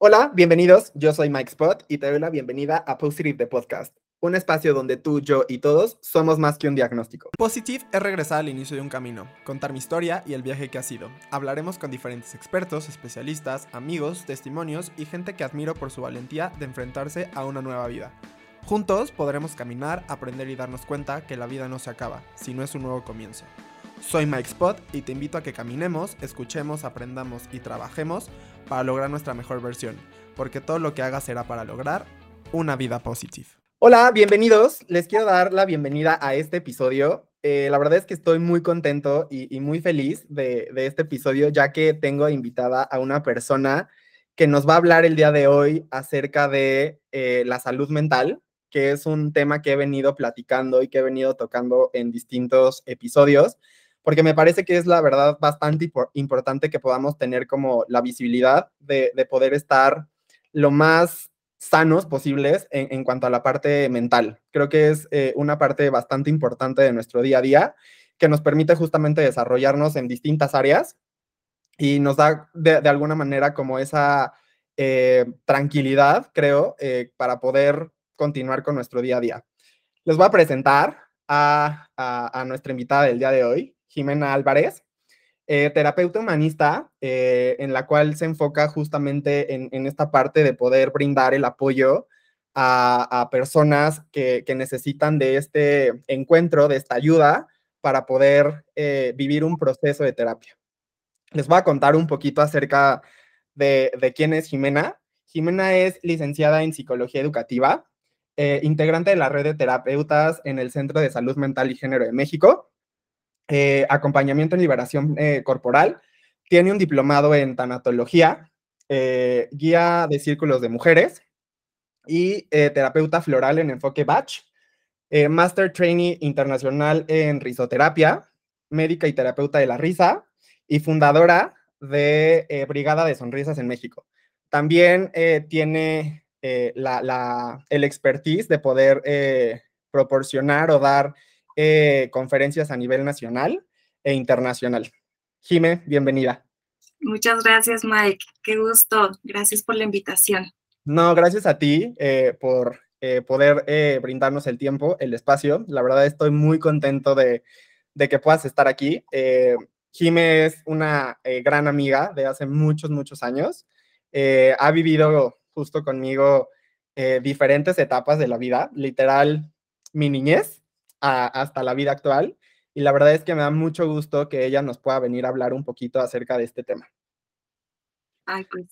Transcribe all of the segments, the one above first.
Hola, bienvenidos. Yo soy Mike Spot y te doy la bienvenida a Positive the Podcast, un espacio donde tú, yo y todos somos más que un diagnóstico. Positive es regresar al inicio de un camino, contar mi historia y el viaje que ha sido. Hablaremos con diferentes expertos, especialistas, amigos, testimonios y gente que admiro por su valentía de enfrentarse a una nueva vida. Juntos podremos caminar, aprender y darnos cuenta que la vida no se acaba, sino es un nuevo comienzo. Soy Mike Spot y te invito a que caminemos, escuchemos, aprendamos y trabajemos para lograr nuestra mejor versión, porque todo lo que hagas será para lograr una vida positiva. Hola, bienvenidos. Les quiero dar la bienvenida a este episodio. Eh, la verdad es que estoy muy contento y, muy feliz de, este episodio, ya que tengo invitada a una persona que nos va a hablar el día de hoy acerca de eh, la salud mental, que es un tema que he venido platicando y que he venido tocando en distintos episodios porque me parece que es la verdad bastante importante que podamos tener como la visibilidad de, poder estar lo más sanos posibles en, cuanto a la parte mental. Creo que es eh, una parte bastante importante de nuestro día a día que nos permite justamente desarrollarnos en distintas áreas y nos da de, alguna manera como esa eh, tranquilidad, creo, eh, para poder continuar con nuestro día a día. Les voy a presentar a nuestra invitada del día de hoy. Jimena Álvarez, eh, terapeuta humanista, eh, en la cual se enfoca justamente en, esta parte de poder brindar el apoyo a, personas que, necesitan de este encuentro, de esta ayuda, para poder eh, vivir un proceso de terapia. Les voy a contar un poquito acerca de, de quién es Jimena. Jimena es licenciada en psicología educativa, integrante de la red de terapeutas en el Centro de Salud Mental y Género de México eh, acompañamiento en liberación eh, corporal, tiene un diplomado en tanatología, eh, guía de círculos de mujeres y terapeuta floral en enfoque Batch, Master Trainee Internacional en risoterapia, médica y terapeuta de la risa y fundadora de Brigada de Sonrisas en México. También tiene la, el expertise de poder proporcionar o dar eh, conferencias a nivel nacional e internacional. Jime, bienvenida. Muchas gracias, Mike. Qué gusto. Gracias por la invitación. No, gracias a ti eh, por eh, poder brindarnos el tiempo, el espacio. La verdad estoy muy contento de, que puedas estar aquí. Jime es una gran amiga de hace muchos, muchos años. ha vivido justo conmigo diferentes etapas de la vida, literal mi niñez, hasta la vida actual. Y la verdad es que me da mucho gusto que ella nos pueda venir a hablar un poquito acerca de este tema. Ay, pues.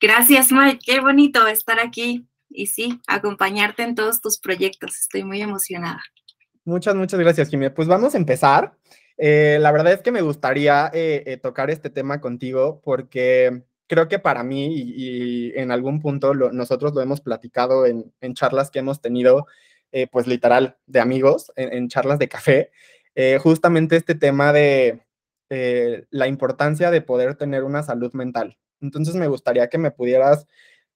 Gracias, Mike. Qué bonito estar aquí y sí, acompañarte en todos tus proyectos. Estoy muy emocionada. Muchas, muchas gracias, Jimmy. Pues vamos a empezar. Eh, la verdad es que me gustaría eh, eh, tocar este tema contigo porque creo que para mí y, en algún punto nosotros lo hemos platicado en, en charlas que hemos tenido eh, pues literal, de amigos, en, charlas de café, eh, justamente este tema de eh, la importancia de poder tener una salud mental. Entonces me gustaría que me pudieras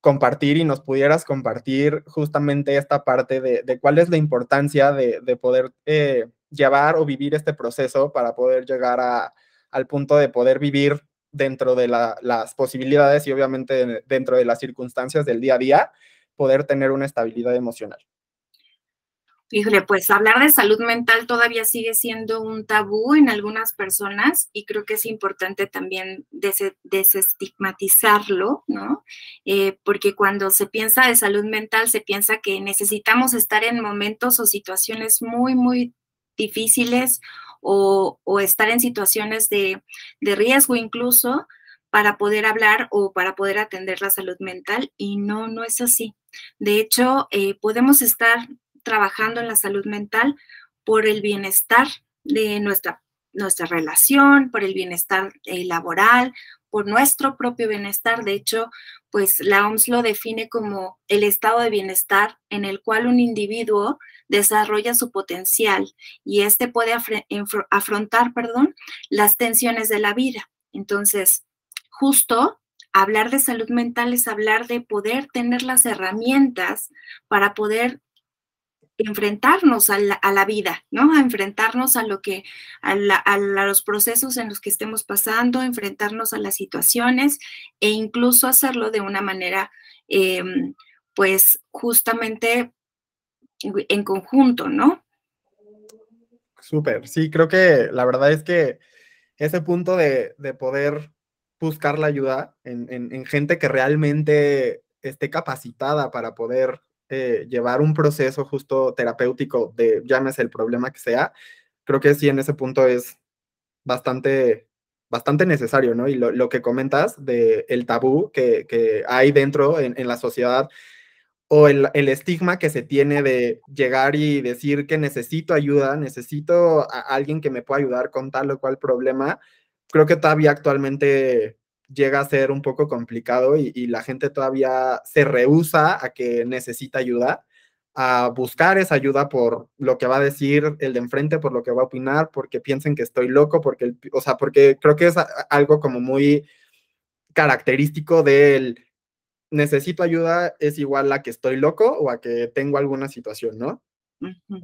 compartir y nos pudieras compartir justamente esta parte de, cuál es la importancia de, poder llevar o vivir este proceso para poder llegar a, al punto de poder vivir dentro de las posibilidades y obviamente dentro de las circunstancias del día a día, poder tener una estabilidad emocional. Híjole, pues hablar de salud mental todavía sigue siendo un tabú en algunas personas y creo que es importante también desestigmatizarlo, ¿no? Eh, porque cuando se piensa de salud mental, se piensa que necesitamos estar en momentos o situaciones muy, muy difíciles o, estar en situaciones de, riesgo incluso para poder hablar o para poder atender la salud mental y no, no es así. De hecho, eh, podemos estar trabajando en la salud mental por el bienestar de nuestra, nuestra relación, por el bienestar eh, laboral, por nuestro propio bienestar. De hecho, pues la OMS lo define como el estado de bienestar en el cual un individuo desarrolla su potencial y éste puede afrontar, perdón, las tensiones de la vida. Entonces, justo hablar de salud mental es hablar de poder tener las herramientas para poder enfrentarnos a la, vida, ¿no? A enfrentarnos a lo que, a, los procesos en los que estemos pasando, enfrentarnos a las situaciones e incluso hacerlo de una manera, em, pues justamente en conjunto, ¿no? Súper, sí, creo que la verdad es que ese punto de, poder buscar la ayuda en, gente que realmente esté capacitada para poder eh, llevar un proceso justo terapéutico de llámese el problema que sea, creo que sí en ese punto es bastante, bastante necesario, ¿no? Y lo, que comentas de el tabú que, hay dentro en, en la sociedad o el, estigma que se tiene de llegar y decir que necesito ayuda, necesito a alguien que me pueda ayudar con tal o cual problema, creo que todavía actualmente llega a ser un poco complicado y, la gente todavía se rehúsa a que necesita ayuda, a buscar esa ayuda por lo que va a decir el de enfrente, por lo que va a opinar, porque piensen que estoy loco, porque, o sea, porque creo que es algo como muy característico del necesito ayuda es igual a que estoy loco o a que tengo alguna situación, ¿no?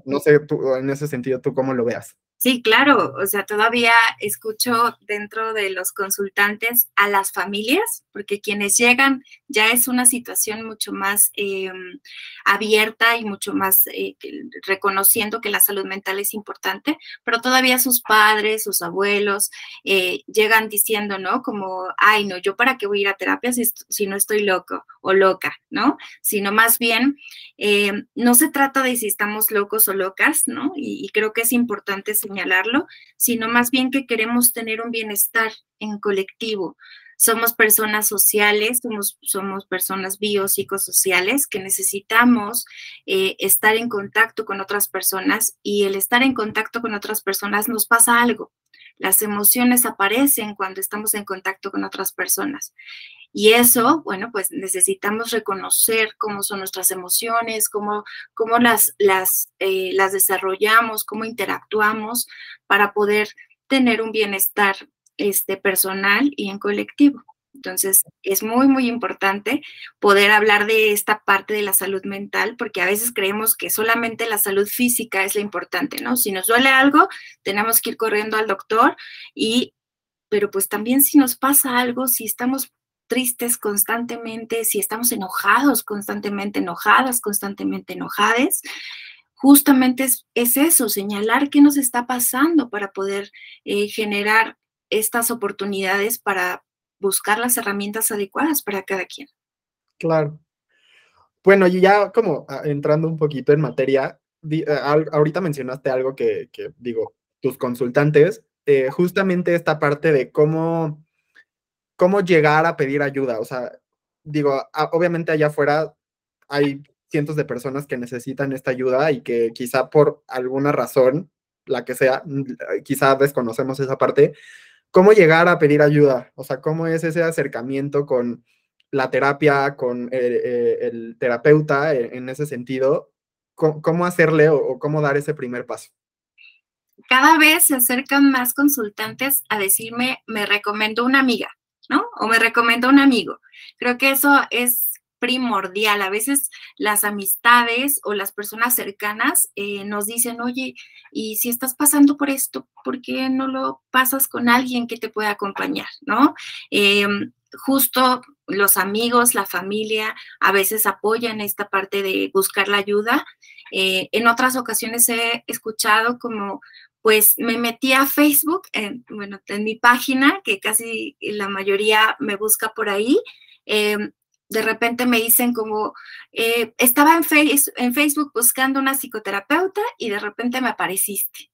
No sé, tú, en ese sentido, tú cómo lo veas. Sí, claro, o sea, todavía escucho dentro de los consultantes a las familias, porque quienes llegan ya es una situación mucho más em, abierta y mucho más eh, reconociendo que la salud mental es importante, pero todavía sus padres, sus abuelos eh, llegan diciendo, ¿no? Como, ay, no, yo para qué voy a ir a terapia si, no estoy loco o loca, ¿no? Sino más bien, em, no se trata de si estamos locos o locas, ¿no? Y, y creo que es importante señalarlo, sino más bien que queremos tener un bienestar en colectivo. Somos personas sociales, somos, somos personas biopsicosociales que necesitamos eh, estar en contacto con otras personas y el estar en contacto con otras personas nos pasa algo. Las emociones aparecen cuando estamos en contacto con otras personas. Y eso, bueno, pues necesitamos reconocer cómo son nuestras emociones, cómo, cómo las, las, eh, las desarrollamos, cómo interactuamos para poder tener un bienestar este, personal y en colectivo. Entonces, es muy, muy importante poder hablar de esta parte de la salud mental, porque a veces creemos que solamente la salud física es la importante, ¿no? Si nos duele algo, tenemos que ir corriendo al doctor y, pero pues también si nos pasa algo, si estamos tristes constantemente, si estamos enojados constantemente, enojadas constantemente, enojades, justamente es, eso, señalar qué nos está pasando para poder eh, generar estas oportunidades para buscar las herramientas adecuadas para cada quien. Claro. Bueno, y ya como ah, entrando un poquito en materia, eh, ahorita mencionaste algo que, digo, tus consultantes, eh, justamente esta parte de cómo cómo llegar a pedir ayuda. O sea, digo, obviamente allá afuera hay cientos de personas que necesitan esta ayuda y que quizá por alguna razón, la que sea, quizá desconocemos esa parte. ¿Cómo llegar a pedir ayuda? O sea, ¿cómo es ese acercamiento con la terapia, con eh, el, terapeuta e, en, ese sentido? ¿Cómo, hacerle o cómo dar ese primer paso? Cada vez se acercan más consultantes a decirme, me recomiendo una amiga ¿no? O me recomienda un amigo. Creo que eso es primordial. A veces las amistades o las personas cercanas eh, nos dicen, oye, y si estás pasando por esto, ¿por qué no lo pasas con alguien que te pueda acompañar? ¿No? Em, justo los amigos, la familia, a veces apoyan esta parte de buscar la ayuda. Eh, en otras ocasiones he escuchado como, pues me metí a Facebook, en, bueno, en mi página, que casi la mayoría me busca por ahí. Em, de repente me dicen como, eh, estaba en, en Facebook buscando una psicoterapeuta y de repente me apareciste.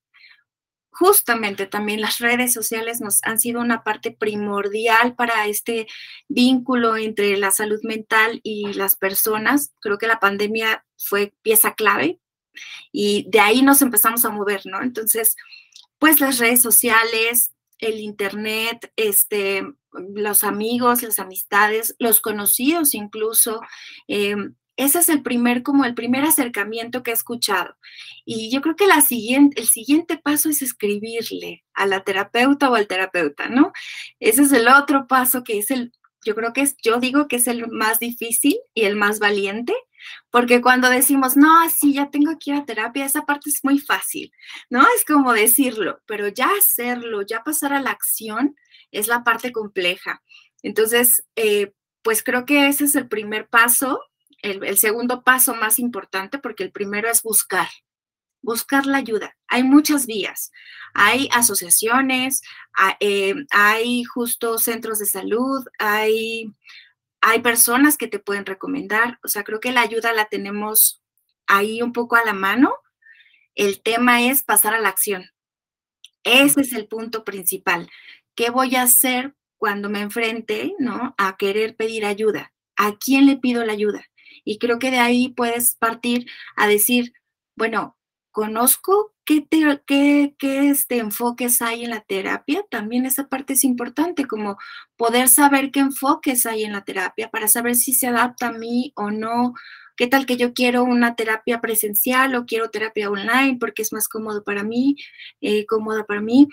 Justamente también las redes sociales nos han sido una parte primordial para este vínculo entre la salud mental y las personas. Creo que la pandemia fue pieza clave y de ahí nos empezamos a mover, ¿no? Entonces, pues las redes sociales, el internet, este, los amigos, las amistades, los conocidos incluso. Em, ese es el primer, como el primer acercamiento que he escuchado. Y yo creo que la siguiente, el siguiente paso es escribirle a la terapeuta o al terapeuta, ¿no? Ese es el otro paso que es el, yo creo que es, yo digo que es el más difícil y el más valiente, Porque cuando decimos, no, sí, ya tengo que ir a terapia, esa parte es muy fácil, ¿no? Es como decirlo, pero ya hacerlo, ya pasar a la acción es la parte compleja. Entonces, eh, pues creo que ese es el primer paso, el, segundo paso más importante, porque el primero es buscar, buscar la ayuda. Hay muchas vías. Hay asociaciones, eh, hay justo centros de salud, hay hay personas que te pueden recomendar, o sea, creo que la ayuda la tenemos ahí un poco a la mano. El tema es pasar a la acción. Ese es el punto principal. ¿Qué voy a hacer cuando me enfrente, ¿no? A querer pedir ayuda. ¿A quién le pido la ayuda? Y creo que de ahí puedes partir a decir, bueno, conozco qué, qué, qué este, enfoques hay en la terapia, también esa parte es importante, como poder saber qué enfoques hay en la terapia para saber si se adapta a mí o no. ¿Qué tal que yo quiero una terapia presencial o quiero terapia online porque es más cómodo para mí, eh, cómoda para mí?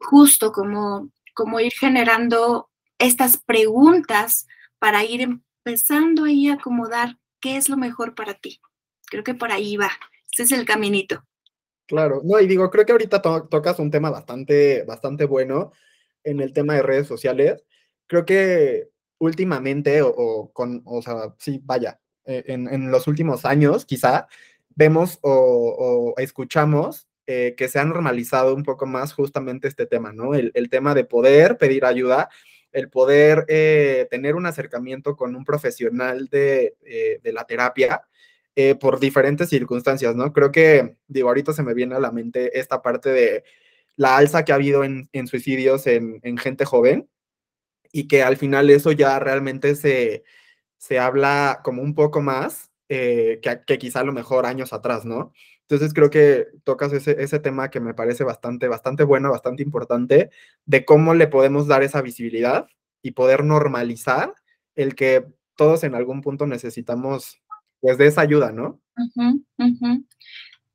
Justo como, como ir generando estas preguntas para ir empezando ahí acomodar qué es lo mejor para ti. Creo que por ahí va. Ese es el caminito. Claro, no, y digo, creo que ahorita tocas un tema bastante, bastante bueno en el tema de redes sociales. Creo que últimamente, o, con, o sea, sí, vaya, eh, en, los últimos años, quizá, vemos o, escuchamos eh, que se ha normalizado un poco más justamente este tema, ¿no? El, tema de poder pedir ayuda, el poder eh, tener un acercamiento con un profesional de, de la terapia eh, por diferentes circunstancias, ¿no? Creo que, digo, ahorita se me viene a la mente esta parte de la alza que ha habido en, suicidios en, gente joven y que al final eso ya realmente se, se habla como un poco más eh, que, que, quizá a lo mejor años atrás, ¿no? Entonces creo que tocas ese, ese tema que me parece bastante, bastante bueno, bastante importante, de cómo le podemos dar esa visibilidad y poder normalizar el que todos en algún punto necesitamos pues de esa ayuda, ¿no?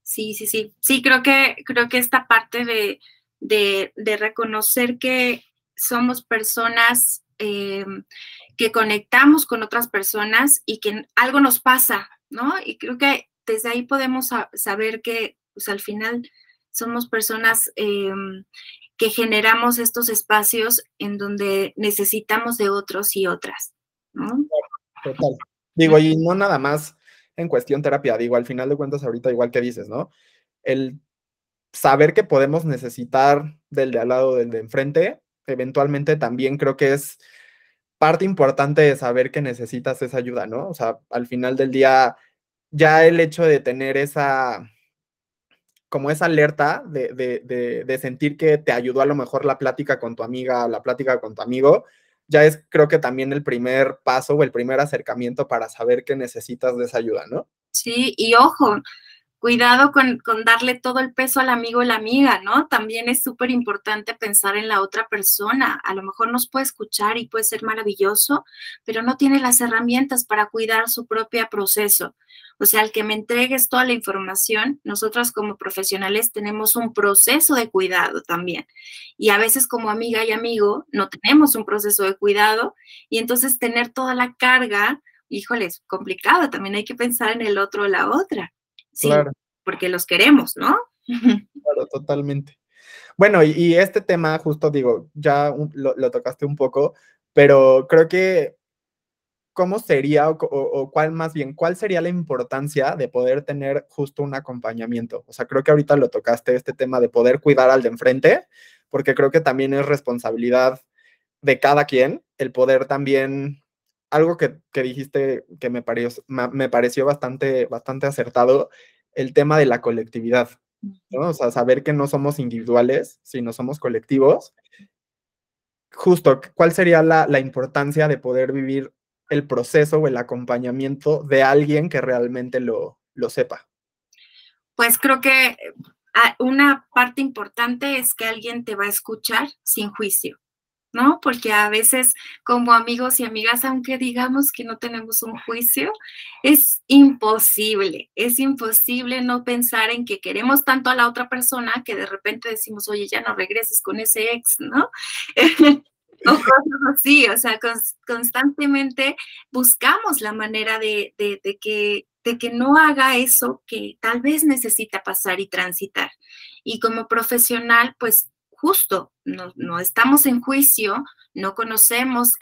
Sí, sí, sí. Sí, creo que, creo que esta parte de, de, reconocer que somos personas em, que conectamos con otras personas y que algo nos pasa, ¿no? Y creo que desde ahí podemos saber que pues, al final somos personas em, que generamos estos espacios en donde necesitamos de otros y otras. Total. Digo, y no nada más en cuestión terapia, digo, al final de cuentas ahorita igual que dices, ¿no? El saber que podemos necesitar del de al lado, del de enfrente, eventualmente también creo que es parte importante de saber que necesitas esa ayuda, ¿no? O sea, al final del día, ya el hecho de tener esa, como esa alerta de, de, de, sentir que te ayudó a lo mejor la plática con tu amiga, la plática con tu amigo, ya es creo que también el primer paso o el primer acercamiento para saber que necesitas de esa ayuda, ¿no? Sí, y ojo, cuidado con, darle todo el peso al amigo o la amiga, ¿no? También es súper importante pensar en la otra persona. A lo mejor nos puede escuchar y puede ser maravilloso, pero no tiene las herramientas para cuidar su propio proceso. O sea, al que me entregues toda la información, nosotros como profesionales tenemos un proceso de cuidado también. Y a veces como amiga y amigo no tenemos un proceso de cuidado y entonces tener toda la carga, híjole, es complicado. También hay que pensar en el otro o la otra. Sí, claro. porque los queremos, ¿no? Claro, totalmente. Bueno, y, este tema, justo digo, ya lo, tocaste un poco, pero creo que, ¿cómo sería o, cuál más bien, cuál sería la importancia de poder tener justo un acompañamiento? O sea, creo que ahorita lo tocaste, este tema de poder cuidar al de enfrente, porque creo que también es responsabilidad de cada quien el poder también algo que, dijiste que me pareció, me pareció bastante, bastante acertado, el tema de la colectividad, ¿no? O sea, saber que no somos individuales, sino somos colectivos. Justo, ¿cuál sería la, la importancia de poder vivir el proceso o el acompañamiento de alguien que realmente lo, lo sepa? Pues creo que ah, una parte importante es que alguien te va a escuchar sin juicio. ¿No? Porque a veces como amigos y amigas, aunque digamos que no tenemos un juicio, es imposible, es imposible no pensar en que queremos tanto a la otra persona que de repente decimos, oye, ya no regreses con ese ex, ¿no? O cosas así, o sea, constantemente buscamos la manera de, que, de que no haga eso que tal vez necesita pasar y transitar. Y como profesional, pues justo, no, no estamos en juicio, no conocemos,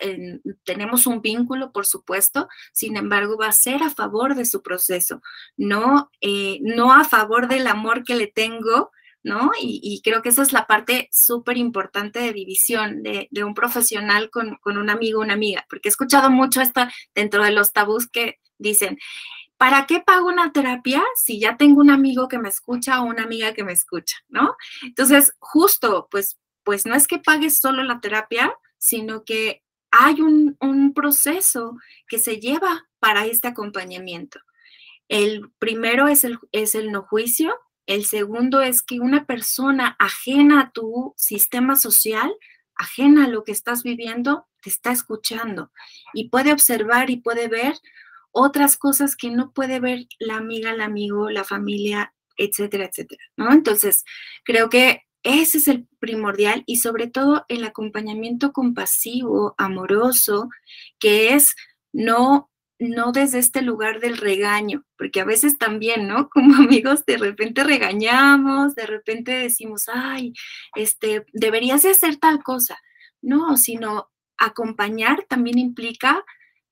tenemos un vínculo, por supuesto, sin embargo, va a ser a favor de su proceso, no, eh, no a favor del amor que le tengo, ¿no? Y, creo que esa es la parte súper importante de división de, un profesional con, con, un amigo una amiga, porque he escuchado mucho esto dentro de los tabús que dicen, ¿para qué pago una terapia si ya tengo un amigo que me escucha o una amiga que me escucha, ¿no? Entonces, justo, pues, pues no es que pagues solo la terapia, sino que hay un, proceso que se lleva para este acompañamiento. El primero es el, es el no juicio, el segundo es que una persona ajena a tu sistema social, ajena a lo que estás viviendo, te está escuchando y puede observar y puede ver otras cosas que no puede ver la amiga, el amigo, la familia, etcétera, etcétera, ¿no? Entonces, creo que ese es el primordial y sobre todo el acompañamiento compasivo, amoroso, que es no no desde este lugar del regaño, porque a veces también, ¿no? Como amigos de repente regañamos, de repente decimos, "Ay, este deberías de hacer tal cosa." No, sino acompañar también implica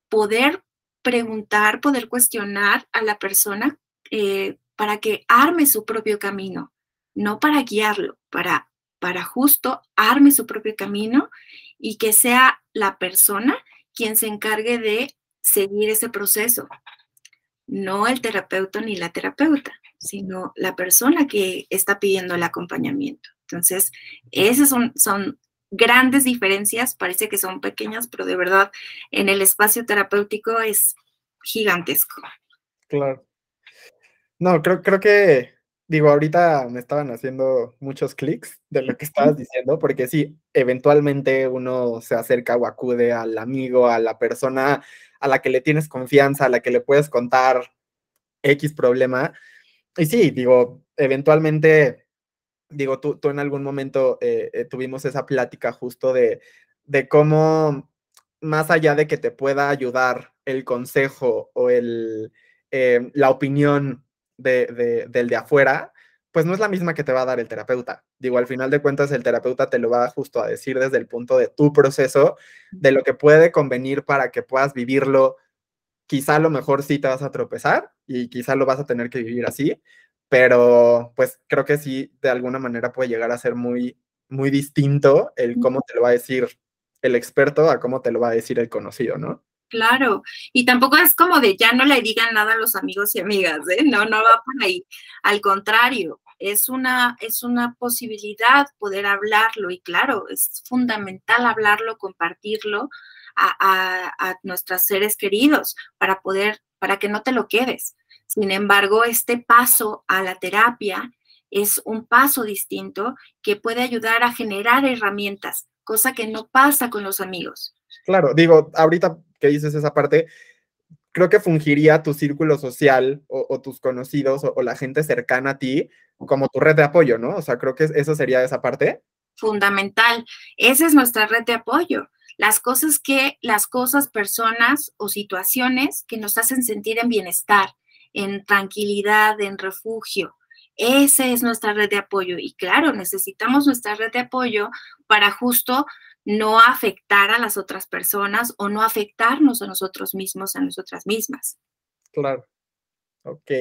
poder preguntar, poder cuestionar a la persona eh, para que arme su propio camino, no para guiarlo, para, para justo arme su propio camino y que sea la persona quien se encargue de seguir ese proceso, no el terapeuta ni la terapeuta, sino la persona que está pidiendo el acompañamiento. Entonces, esas son, son grandes diferencias, parece que son pequeñas, pero de verdad en el espacio terapéutico es gigantesco. Claro. No, creo, creo que digo, ahorita me estaban haciendo muchos clics de lo que estabas diciendo, porque sí, eventualmente uno se acerca o acude al amigo, a la persona a la que le tienes confianza, a la que le puedes contar X problema. Y sí, digo, eventualmente, digo, tú, tú en algún momento eh, eh, tuvimos esa plática justo de, de cómo, más allá de que te pueda ayudar el consejo o el, eh, la opinión de, del de afuera, pues no es la misma que te va a dar el terapeuta. Digo, al final de cuentas, el terapeuta te lo va justo a decir desde el punto de tu proceso, de lo que puede convenir para que puedas vivirlo. Quizá a lo mejor sí te vas a tropezar y quizá lo vas a tener que vivir así, pero pues creo que sí, de alguna manera puede llegar a ser muy, muy distinto el cómo te lo va a decir el experto a cómo te lo va a decir el conocido, ¿no? Claro, y tampoco es como de ya no le digan nada a los amigos y amigas, ¿eh? No, no va por ahí. Al contrario, es una, es una posibilidad poder hablarlo y claro, es fundamental hablarlo, compartirlo a, a, nuestros seres queridos para poder, para que no te lo quedes. Sin embargo, este paso a la terapia es un paso distinto que puede ayudar a generar herramientas, cosa que no pasa con los amigos. Claro, digo, ahorita que dices esa parte, creo que fungiría tu círculo social o, tus conocidos o, la gente cercana a ti como tu red de apoyo, ¿no? O sea, creo que eso sería esa parte. Fundamental. Esa es nuestra red de apoyo. Las cosas que, las cosas, personas o situaciones que nos hacen sentir en bienestar, en tranquilidad, en refugio. Esa es nuestra red de apoyo. Y claro, necesitamos nuestra red de apoyo para justo no afectar a las otras personas o no afectarnos a nosotros mismos, a nosotras mismas. Claro. Ok.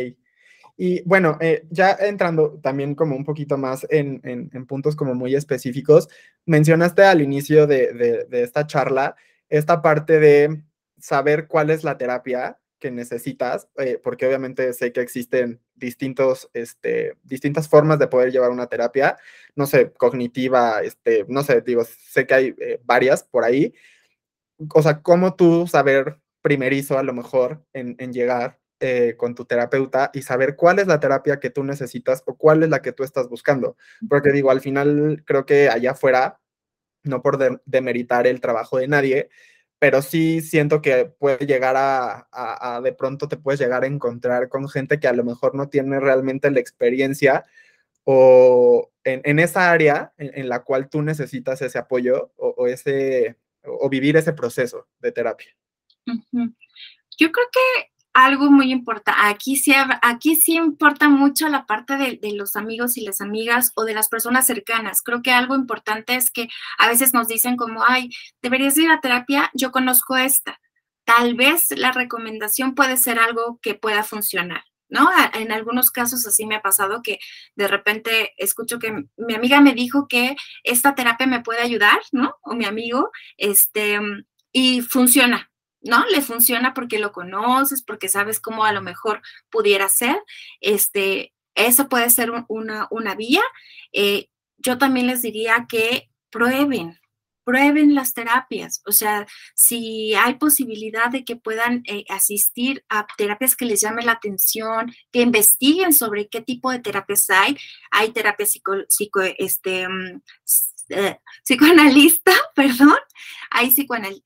Y bueno, eh, ya entrando también como un poquito más en, puntos como muy específicos, mencionaste al inicio de, de esta charla esta parte de saber cuál es la terapia que necesitas, eh, porque obviamente sé que existen distintos, este, distintas formas de poder llevar una terapia, no sé, cognitiva, este, no sé, digo, sé que hay eh, varias por ahí. O sea, ¿cómo tú saber primerizo a lo mejor en, llegar eh, con tu terapeuta y saber cuál es la terapia que tú necesitas o cuál es la que tú estás buscando? Porque digo, al final creo que allá afuera, no por demeritar el trabajo de nadie, pero sí siento que puede llegar a, de pronto te puedes llegar a encontrar con gente que a lo mejor no tiene realmente la experiencia o en, esa área en, la cual tú necesitas ese apoyo o, ese, o vivir ese proceso de terapia. Yo creo que algo muy importante, aquí sí, aquí sí importa mucho la parte de, de, los amigos y las amigas o de las personas cercanas. Creo que algo importante es que a veces nos dicen como, ay, deberías ir a terapia, yo conozco esta. Tal vez la recomendación puede ser algo que pueda funcionar. ¿no? En algunos casos así me ha pasado que de repente escucho que mi amiga me dijo que esta terapia me puede ayudar, ¿no? O mi amigo, este, y funciona, ¿no? Le funciona porque lo conoces, porque sabes cómo a lo mejor pudiera ser, este, eso puede ser una, una vía. Eh, yo también les diría que prueben, prueben las terapias, o sea, si hay posibilidad de que puedan eh, asistir a terapias que les llamen la atención, que investiguen sobre qué tipo de terapias hay. Hay terapia psico, este, mm, eh, psicoanalista, perdón, hay,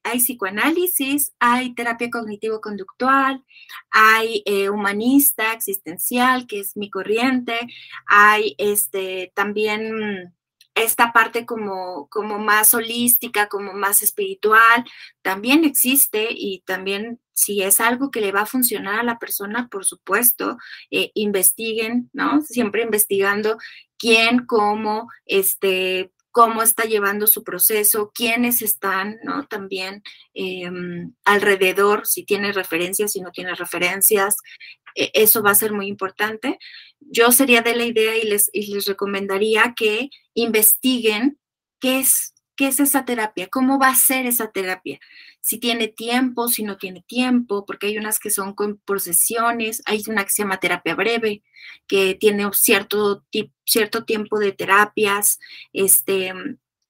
hay psicoanálisis, hay terapia cognitivo-conductual, hay eh, humanista, existencial, que es mi corriente, hay este, también esta parte como, como más holística, como más espiritual, también existe y también si es algo que le va a funcionar a la persona, por supuesto, eh, investiguen, ¿no? Siempre investigando quién, cómo, este, cómo está llevando su proceso, quiénes están, ¿no? También em, alrededor, si tiene referencias, si no tiene referencias, e, eso va a ser muy importante. Yo sería de la idea y les, les recomendaría que investiguen qué es, qué es esa terapia, cómo va a ser esa terapia, si tiene tiempo, si no tiene tiempo, porque hay unas que son por sesiones, hay una que se llama terapia breve, que tiene cierto, cierto tiempo de terapias, este,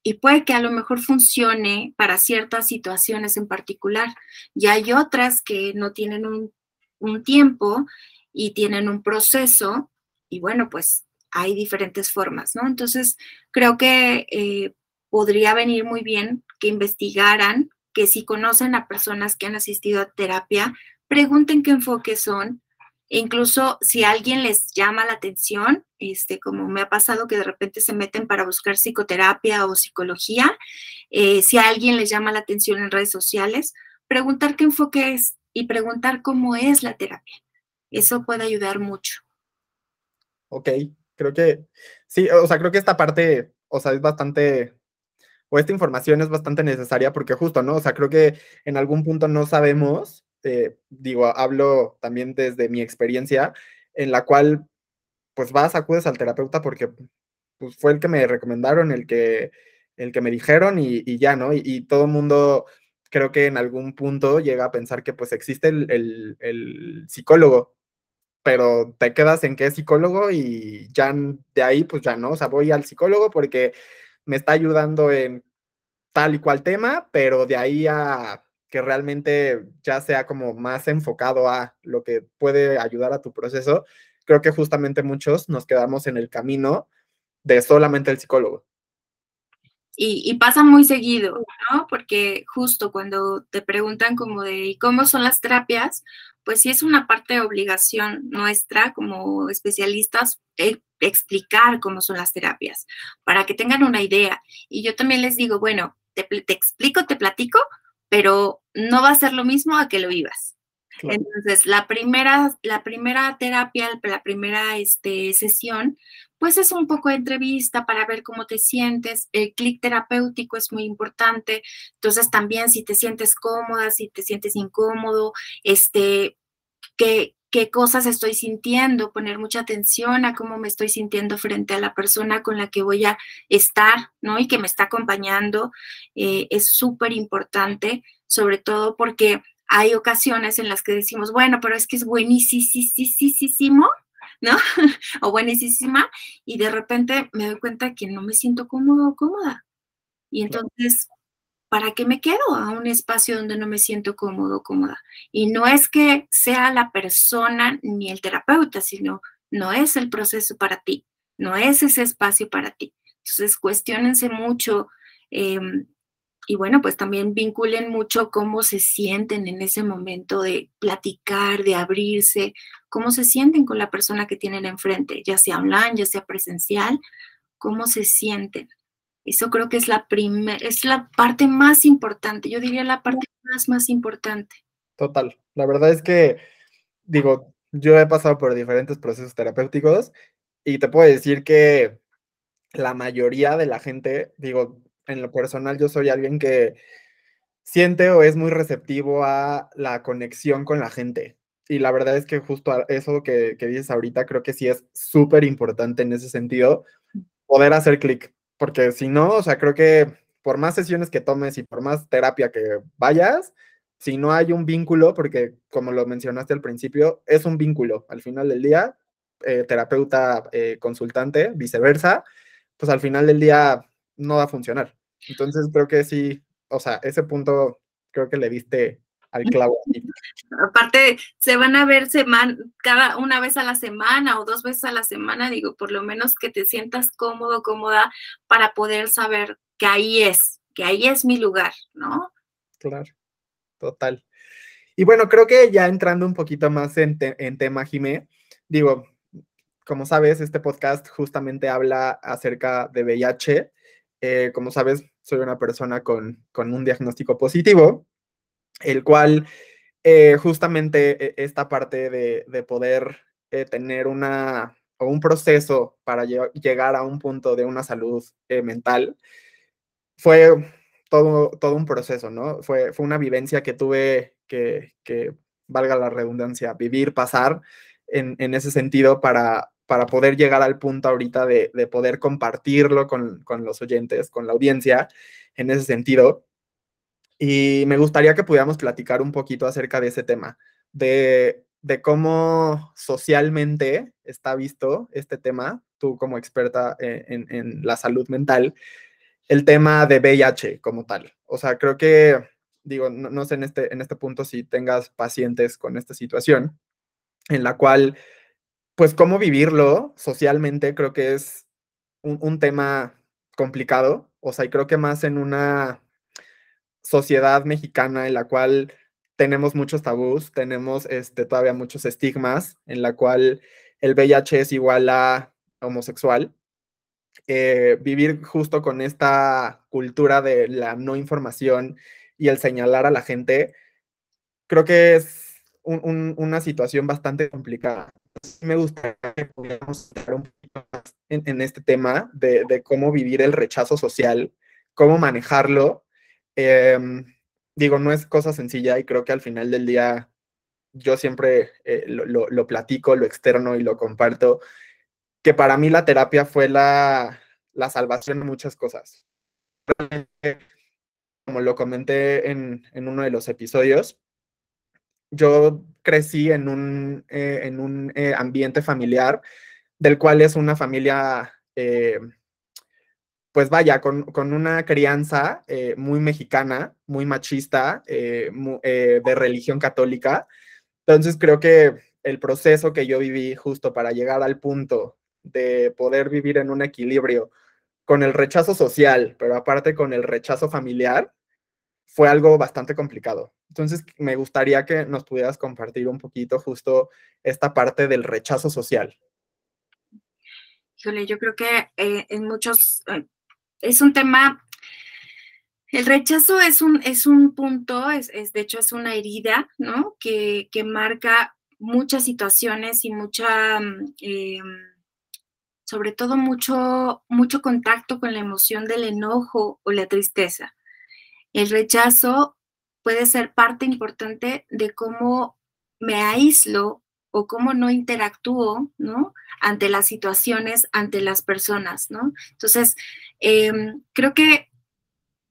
y puede que a lo mejor funcione para ciertas situaciones en particular. Y hay otras que no tienen un un tiempo y tienen un proceso y bueno, pues hay diferentes formas, ¿no? Entonces, creo que eh, podría venir muy bien que investigaran, que si conocen a personas que han asistido a terapia, pregunten qué enfoques son, e incluso si alguien les llama la atención, este, como me ha pasado que de repente se meten para buscar psicoterapia o psicología, eh, si alguien les llama la atención en redes sociales, preguntar qué enfoque es, y preguntar cómo es la terapia. Eso puede ayudar mucho. Ok, creo que sí, o sea, creo que esta parte, o sea, es bastante, esta información es bastante necesaria porque justo, ¿no? O sea, creo que en algún punto no sabemos, eh, digo, hablo también desde mi experiencia, en la cual, pues vas, acudes al terapeuta porque pues, fue el que me recomendaron, el que, el que me dijeron y, ya, ¿no? Y, todo el mundo creo que en algún punto llega a pensar que pues existe el, psicólogo, pero te quedas en que es psicólogo y ya de ahí pues ya no, o sea, voy al psicólogo porque me está ayudando en tal y cual tema, pero de ahí a que realmente ya sea como más enfocado a lo que puede ayudar a tu proceso, creo que justamente muchos nos quedamos en el camino de solamente el psicólogo. Y, pasa muy seguido, ¿no? Porque justo cuando te preguntan como de cómo son las terapias, pues sí es una parte de obligación nuestra como especialistas eh, explicar cómo son las terapias, para que tengan una idea. Y yo también les digo, bueno, te, te explico, te platico, pero no va a ser lo mismo a que lo vivas. Entonces, la primera, la primera terapia, la primera este, sesión, pues es un poco de entrevista para ver cómo te sientes. El clic terapéutico es muy importante. Entonces, también si te sientes cómoda, si te sientes incómodo, este, qué, qué cosas estoy sintiendo, poner mucha atención a cómo me estoy sintiendo frente a la persona con la que voy a estar, ¿no? Y que me está acompañando. Eh, es súper importante, sobre todo porque hay ocasiones en las que decimos, bueno, pero es que es buenísimo, ¿no? o buenísima, y de repente me doy cuenta que no me siento cómodo o cómoda. Y entonces, ¿para qué me quedo a un espacio donde no me siento cómodo o cómoda? Y no es que sea la persona ni el terapeuta, sino no es el proceso para ti, no es ese espacio para ti. Entonces, cuestionense mucho. Em, y bueno, pues también vinculen mucho cómo se sienten en ese momento de platicar, de abrirse, cómo se sienten con la persona que tienen enfrente, ya sea online, ya sea presencial, cómo se sienten. Eso creo que es la primera, es la parte más importante, yo diría la parte más, más importante. Total. La verdad es que, digo, yo he pasado por diferentes procesos terapéuticos y te puedo decir que la mayoría de la gente, digo, en lo personal yo soy alguien que siente o es muy receptivo a la conexión con la gente. Y la verdad es que justo eso que, que dices ahorita creo que sí es súper importante en ese sentido, poder hacer clic. Porque si no, o sea, creo que por más sesiones que tomes y por más terapia que vayas, si no hay un vínculo, porque como lo mencionaste al principio, es un vínculo. Al final del día, eh, terapeuta, eh, consultante, viceversa, pues al final del día no va a funcionar. Entonces creo que sí, o sea, ese punto creo que le diste al clavo. Aparte, se van a ver semana, cada una vez a la semana o dos veces a la semana, digo, por lo menos que te sientas cómodo, cómoda para poder saber que ahí es, que ahí es mi lugar, ¿no? Claro, total. Y bueno, creo que ya entrando un poquito más en, en tema, Jimé, digo, como sabes, este podcast justamente habla acerca de VIH. Eh, como sabes, soy una persona con, un diagnóstico positivo, el cual eh, justamente e, esta parte de, poder eh, tener una o un proceso para llegar a un punto de una salud mental fue todo, todo un proceso, ¿no? Fue, fue una vivencia que tuve que, valga la redundancia, vivir, pasar en, en ese sentido para, para poder llegar al punto ahorita de, poder compartirlo con, los oyentes, con la audiencia, en ese sentido. Y me gustaría que pudiéramos platicar un poquito acerca de ese tema, de, cómo socialmente está visto este tema, tú como experta en, la salud mental, el tema de VIH como tal. O sea, creo que, digo, no, no sé en este, en este punto si tengas pacientes con esta situación, en la cual pues cómo vivirlo socialmente creo que es un, tema complicado, o sea, y creo que más en una sociedad mexicana en la cual tenemos muchos tabús, tenemos este, todavía muchos estigmas, en la cual el VIH es igual a homosexual. Eh, vivir justo con esta cultura de la no información y el señalar a la gente, creo que es una situación bastante complicada me gustaría que pudiéramos entrar un poquito más en, este tema de, cómo vivir el rechazo social, cómo manejarlo. Em, digo, no es cosa sencilla y creo que al final del día yo siempre eh, lo, platico, lo externo y lo comparto, que para mí la terapia fue la, salvación de muchas cosas. Como lo comenté en, en uno de los episodios, yo crecí en un, eh, en un eh, ambiente familiar, del cual es una familia, eh, pues vaya, con, una crianza muy mexicana, muy machista, de religión católica. Entonces creo que el proceso que yo viví justo para llegar al punto de poder vivir en un equilibrio con el rechazo social, pero aparte con el rechazo familiar, fue algo bastante complicado. Entonces, me gustaría que nos pudieras compartir un poquito justo esta parte del rechazo social. Híjole, yo creo que eh, en muchos, eh, es un tema, el rechazo es un, es un punto, es, de hecho es una herida, ¿no? Que, marca muchas situaciones y mucha, mm, eh, sobre todo mucho, mucho contacto con la emoción del enojo o la tristeza. El rechazo puede ser parte importante de cómo me aíslo o cómo no interactúo, ¿no? Ante las situaciones, ante las personas, ¿no? Entonces, em, creo que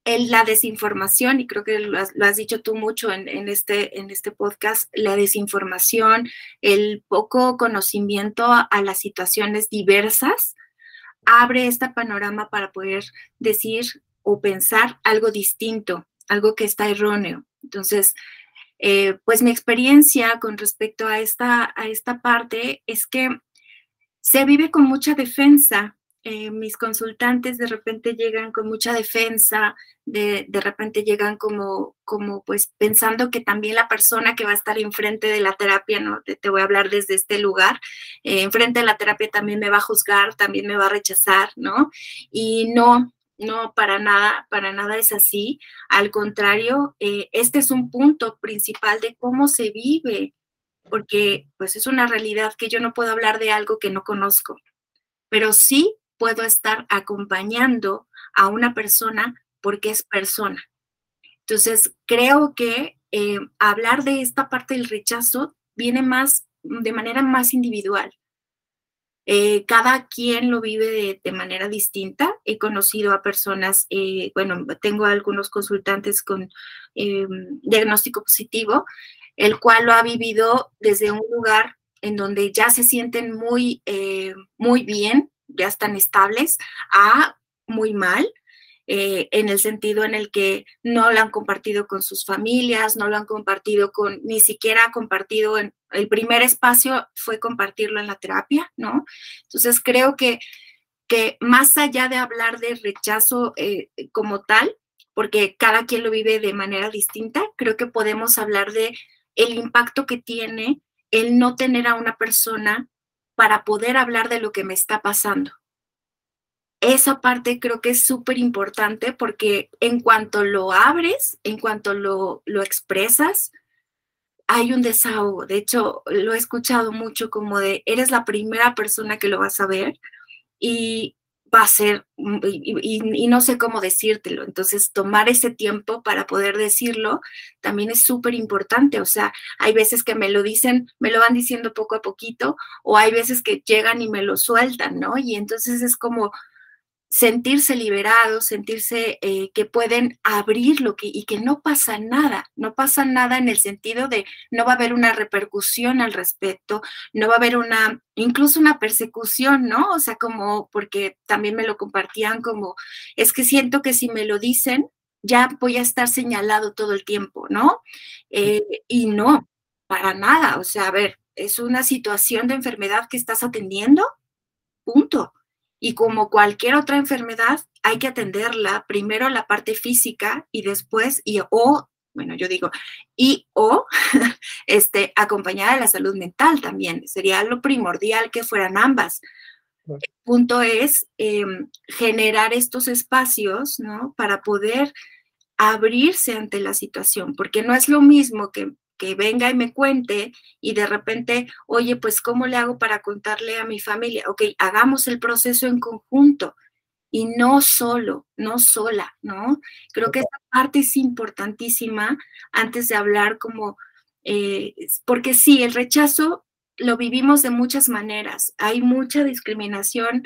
la desinformación, y creo que lo has, dicho tú mucho en, este, en este podcast, la desinformación, el poco conocimiento a, a las situaciones diversas, abre este panorama para poder decir o pensar algo distinto, algo que está erróneo. Entonces, eh, pues mi experiencia con respecto a esta, a esta parte es que se vive con mucha defensa eh, mis consultantes de repente llegan con mucha defensa, de, de repente llegan como, como pues pensando que también la persona que va a estar enfrente de la terapia, ¿no? Te, te voy a hablar desde este lugar, eh, enfrente de la terapia también me va a juzgar, también me va a rechazar, ¿no? Y no, no, para nada, para nada es así. Al contrario, eh, este es un punto principal de cómo se vive, porque pues es una realidad que yo no puedo hablar de algo que no conozco, pero sí puedo estar acompañando a una persona porque es persona. Entonces, creo que eh, hablar de esta parte del rechazo viene más de manera más individual. Eh, cada quien lo vive de, manera distinta. He conocido a personas, eh, bueno, tengo algunos consultantes con diagnóstico positivo, el cual lo ha vivido desde un lugar en donde ya se sienten muy, muy bien ya están estables, a muy mal, eh, en el sentido en el que no lo han compartido con sus familias, no lo han compartido con, ni siquiera compartido en, el primer espacio fue compartirlo en la terapia, ¿no? Entonces creo que, más allá de hablar de rechazo eh, como tal, porque cada quien lo vive de manera distinta, creo que podemos hablar de el impacto que tiene el no tener a una persona para poder hablar de lo que me está pasando. Esa parte creo que es súper importante porque en cuanto lo abres, en cuanto lo, lo expresas, hay un desahogo. De hecho, lo he escuchado mucho como de, eres la primera persona que lo vas a ver y va a ser, mm, y, no sé cómo decírtelo. Entonces, tomar ese tiempo para poder decirlo también es súper importante. O sea, hay veces que me lo dicen, me lo van diciendo poco a poquito, o hay veces que llegan y me lo sueltan, ¿no? Y entonces es como sentirse liberados, sentirse eh, que pueden abrir lo que, y que no pasa nada, no pasa nada en el sentido de no va a haber una repercusión al respecto, no va a haber una, incluso una persecución, ¿no? O sea, como, porque también me lo compartían como, es que siento que si me lo dicen, ya voy a estar señalado todo el tiempo, ¿no? Eh, y no, para nada, o sea, a ver, es una situación de enfermedad que estás atendiendo, punto y como cualquier otra enfermedad, hay que atenderla primero la parte física y después, y o, bueno, yo digo, y o, este, acompañada de la salud mental también. Sería lo primordial que fueran ambas. El punto es em, generar estos espacios, ¿no? Para poder abrirse ante la situación, porque no es lo mismo que que venga y me cuente y de repente, oye, pues ¿cómo le hago para contarle a mi familia? Ok, hagamos el proceso en conjunto y no solo, no sola, ¿no? Creo que esa parte es importantísima antes de hablar como, eh, porque sí, el rechazo lo vivimos de muchas maneras, hay mucha discriminación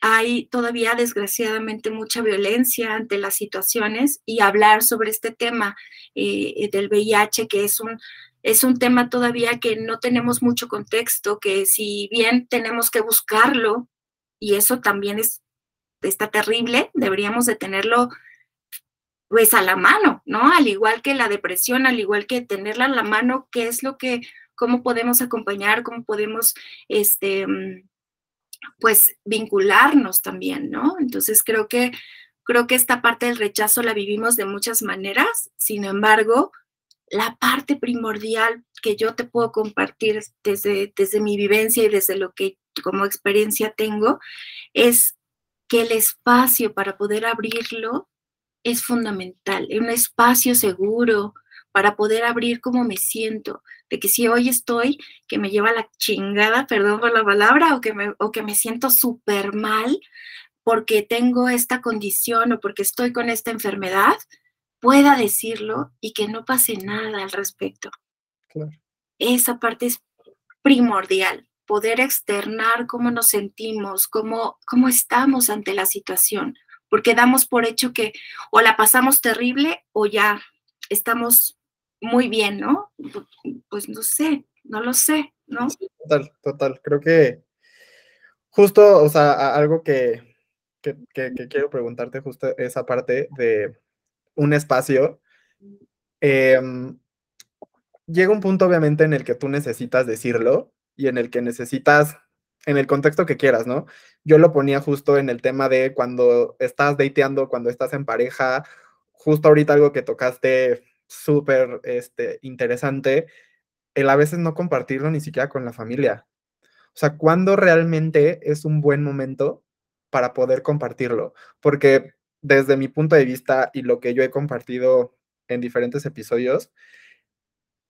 hay todavía desgraciadamente mucha violencia ante las situaciones y hablar sobre este tema eh, del VIH, que es un, es un tema todavía que no tenemos mucho contexto, que si bien tenemos que buscarlo, y eso también es, está terrible, deberíamos de tenerlo pues a la mano, ¿no? Al igual que la depresión, al igual que tenerla a la mano, qué es lo que, cómo podemos acompañar, cómo podemos, este, mm, pues vincularnos también, ¿no? Entonces creo que creo que esta parte del rechazo la vivimos de muchas maneras, sin embargo, la parte primordial que yo te puedo compartir desde, desde mi vivencia y desde lo que como experiencia tengo es que el espacio para poder abrirlo es fundamental, un espacio seguro, para poder abrir cómo me siento, de que si hoy estoy, que me lleva la chingada, perdón por la palabra, o que me, o que me siento súper mal porque tengo esta condición o porque estoy con esta enfermedad, pueda decirlo y que no pase nada al respecto. Esa parte es primordial, poder externar cómo nos sentimos, cómo, cómo estamos ante la situación, porque damos por hecho que o la pasamos terrible o ya estamos muy bien, ¿no? Pues no sé, no lo sé, ¿no? total, total. Creo que justo, o sea, algo que, que, quiero preguntarte, justo esa parte de un espacio. Em, llega un punto, obviamente, en el que tú necesitas decirlo y en el que necesitas en el contexto que quieras, ¿no? Yo lo ponía justo en el tema de cuando estás dateando, cuando estás en pareja, justo ahorita algo que tocaste súper este, interesante, el a veces no compartirlo ni siquiera con la familia. O sea, ¿cuándo realmente es un buen momento para poder compartirlo? Porque desde mi punto de vista y lo que yo he compartido en diferentes episodios,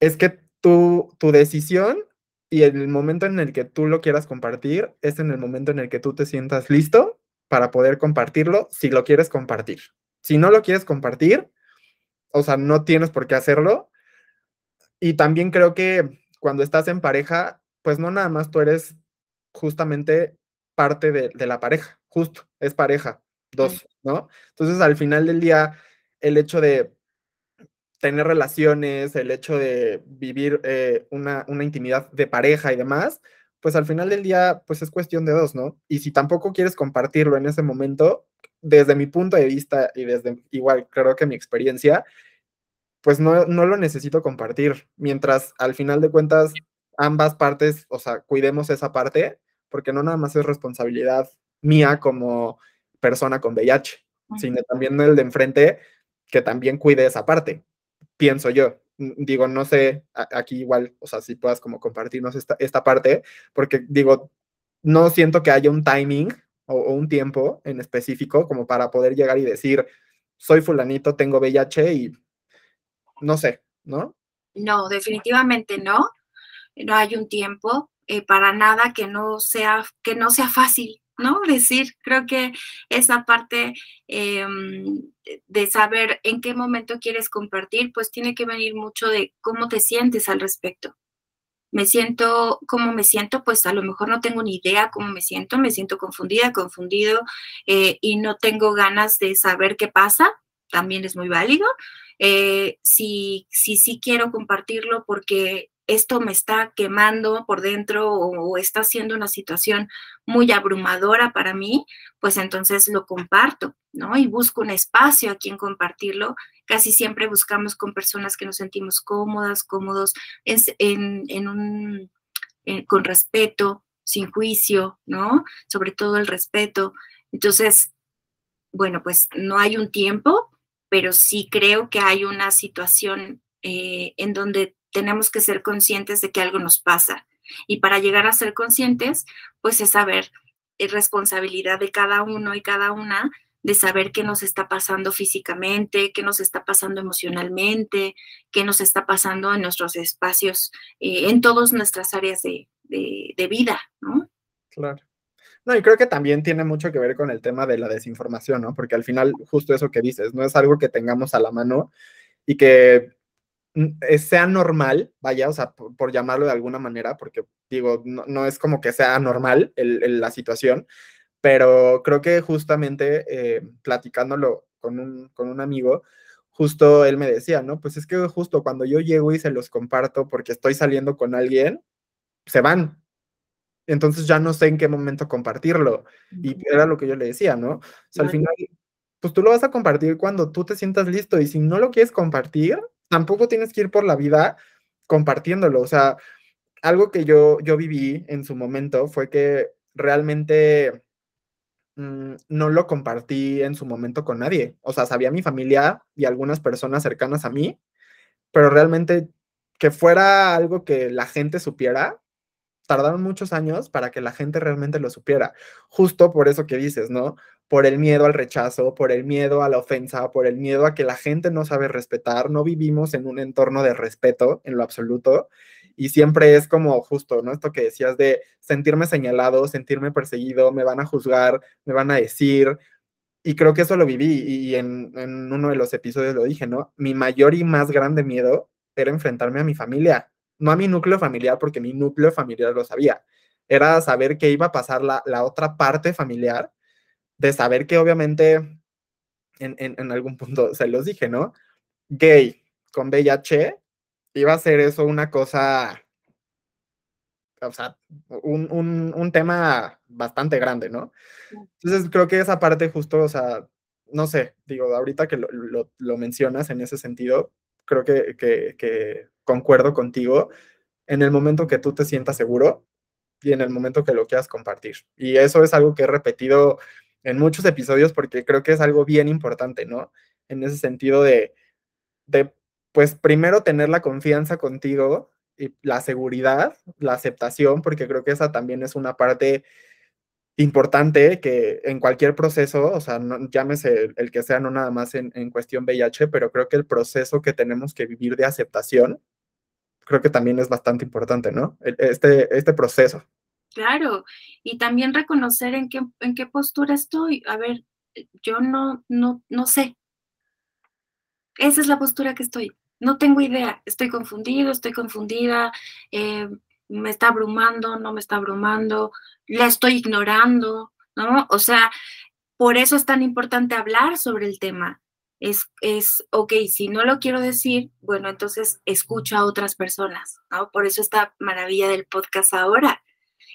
es que tu, tu decisión y el momento en el que tú lo quieras compartir es en el momento en el que tú te sientas listo para poder compartirlo si lo quieres compartir. Si no lo quieres compartir, o sea, no tienes por qué hacerlo. Y también creo que cuando estás en pareja, pues no nada más tú eres justamente parte de, de la pareja, justo, es pareja, dos, ¿no? Entonces, al final del día, el hecho de tener relaciones, el hecho de vivir eh, una, una, intimidad de pareja y demás, pues al final del día, pues es cuestión de dos, ¿no? Y si tampoco quieres compartirlo en ese momento, desde mi punto de vista y desde igual creo que mi experiencia, pues no, no lo necesito compartir, mientras al final de cuentas ambas partes, o sea, cuidemos esa parte, porque no nada más es responsabilidad mía como persona con VIH, sino también el de enfrente que también cuide esa parte pienso yo. Digo, no sé, aquí igual, o sea, si puedas como compartirnos esta, esta parte, porque digo, no siento que haya un timing o, un tiempo en específico como para poder llegar y decir, soy fulanito, tengo VIH y no sé, ¿no? No, definitivamente no. No hay un tiempo eh, para nada que no sea que no sea fácil. ¿no? Decir, creo que esa parte em, de saber en qué momento quieres compartir, pues tiene que venir mucho de cómo te sientes al respecto. Me siento, ¿cómo me siento? Pues a lo mejor no tengo ni idea cómo me siento, me siento confundida, confundido eh, y no tengo ganas de saber qué pasa, también es muy válido. Eh, si sí si, quiero compartirlo porque esto me está quemando por dentro o, está siendo una situación muy abrumadora para mí, pues entonces lo comparto, ¿no? Y busco un espacio a quien compartirlo. Casi siempre buscamos con personas que nos sentimos cómodas, cómodos, en, un, con respeto, sin juicio, ¿no? Sobre todo el respeto. Entonces, bueno, pues no hay un tiempo, pero sí creo que hay una situación eh, en donde tenemos que ser conscientes de que algo nos pasa. Y para llegar a ser conscientes, pues es saber, es responsabilidad de cada uno y cada una de saber qué nos está pasando físicamente, qué nos está pasando emocionalmente, qué nos está pasando en nuestros espacios, eh, en todas nuestras áreas de, de, vida, ¿no? Claro. No, y creo que también tiene mucho que ver con el tema de la desinformación, ¿no? Porque al final, justo eso que dices, no es algo que tengamos a la mano y que eh, sea normal, vaya, o sea, por, llamarlo de alguna manera, porque digo, no, es como que sea normal la situación, pero creo que justamente eh, platicándolo con un, con un amigo, justo él me decía, ¿no? Pues es que justo cuando yo llego y se los comparto porque estoy saliendo con alguien, se van. Entonces ya no sé en qué momento compartirlo. Y era lo que yo le decía, ¿no? O sea, al final, pues tú lo vas a compartir cuando tú te sientas listo y si no lo quieres compartir, tampoco tienes que ir por la vida compartiéndolo. O sea, algo que yo, yo viví en su momento fue que realmente mm, no lo compartí en su momento con nadie. O sea, sabía mi familia y algunas personas cercanas a mí, pero realmente que fuera algo que la gente supiera, tardaron muchos años para que la gente realmente lo supiera. Justo por eso que dices, ¿no? Por el miedo al rechazo, por el miedo a la ofensa, por el miedo a que la gente no sabe respetar, no vivimos en un entorno de respeto en lo absoluto. Y siempre es como justo, ¿no? Esto que decías de sentirme señalado, sentirme perseguido, me van a juzgar, me van a decir. Y creo que eso lo viví y en, uno de los episodios lo dije, ¿no? Mi mayor y más grande miedo era enfrentarme a mi familia, no a mi núcleo familiar, porque mi núcleo familiar lo sabía, era saber qué iba a pasar la, otra parte familiar, de saber que obviamente en, algún punto se los dije, ¿no? Gay con VIH iba a ser eso una cosa, o sea, un, tema bastante grande, ¿no? Entonces creo que esa parte justo, o sea, no sé, digo, ahorita que lo, mencionas en ese sentido, creo que, que concuerdo contigo, en el momento que tú te sientas seguro, y en el momento que lo quieras compartir. Y eso es algo que he repetido en muchos episodios porque creo que es algo bien importante, ¿no? En ese sentido de, de pues primero tener la confianza contigo y la seguridad, la aceptación, porque creo que esa también es una parte importante que en cualquier proceso, o sea, llámese el, que sea, no nada más en, en, cuestión VIH, pero creo que el proceso que tenemos que vivir de aceptación, creo que también es bastante importante, ¿no? Este, este proceso. Claro, y también reconocer en qué, en qué postura estoy. A ver, yo no, no, no sé. Esa es la postura que estoy. No tengo idea. Estoy confundido, estoy confundida. Eh, me está abrumando, no me está abrumando, la estoy ignorando, ¿no? O sea, por eso es tan importante hablar sobre el tema. Es, es, ok, si no lo quiero decir, bueno, entonces escucho a otras personas, ¿no? Por eso esta maravilla del podcast ahora,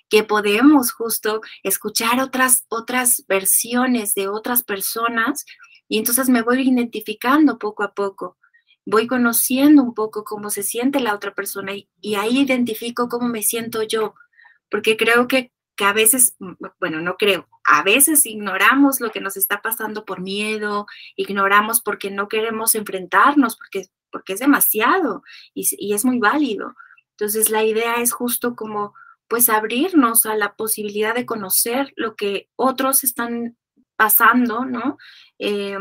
que podemos justo escuchar otras, otras versiones de otras personas y entonces me voy identificando poco a poco voy conociendo un poco cómo se siente la otra persona y, ahí identifico cómo me siento yo, porque creo que, que, a veces, mm, bueno, no creo, a veces ignoramos lo que nos está pasando por miedo, ignoramos porque no queremos enfrentarnos, porque, porque es demasiado y, es muy válido. Entonces la idea es justo como pues abrirnos a la posibilidad de conocer lo que otros están pasando, ¿no? Eh,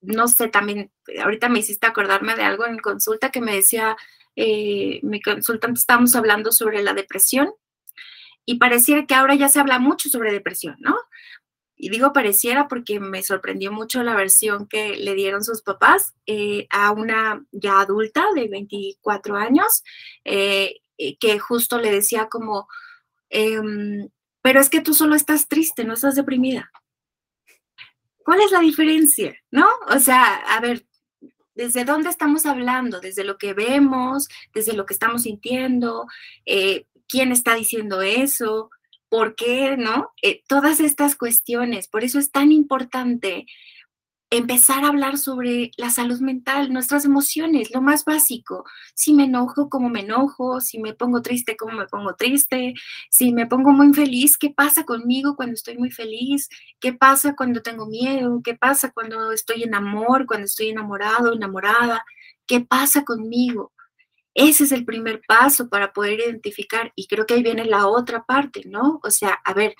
no sé, también, ahorita me hiciste acordarme de algo en consulta que me decía eh, mi consultante, estábamos hablando sobre la depresión y pareciera que ahora ya se habla mucho sobre depresión, ¿no? Y digo pareciera porque me sorprendió mucho la versión que le dieron sus papás eh, a una ya adulta de 24 años, eh, que justo le decía como, em, pero es que tú solo estás triste, no estás deprimida. ¿Cuál es la diferencia? ¿No? O sea, a ver, ¿desde dónde estamos hablando? ¿Desde lo que vemos? ¿Desde lo que estamos sintiendo? Eh, ¿Quién está diciendo eso? ¿Por qué? ¿No? Eh, todas estas cuestiones. Por eso es tan importante empezar a hablar sobre la salud mental, nuestras emociones, lo más básico. Si me enojo, ¿cómo me enojo? Si me pongo triste, ¿cómo me pongo triste? Si me pongo muy feliz, ¿qué pasa conmigo cuando estoy muy feliz? ¿Qué pasa cuando tengo miedo? ¿Qué pasa cuando estoy en amor, cuando estoy enamorado, enamorada? ¿Qué pasa conmigo? Ese es el primer paso para poder identificar y creo que ahí viene la otra parte, ¿no? O sea, a ver,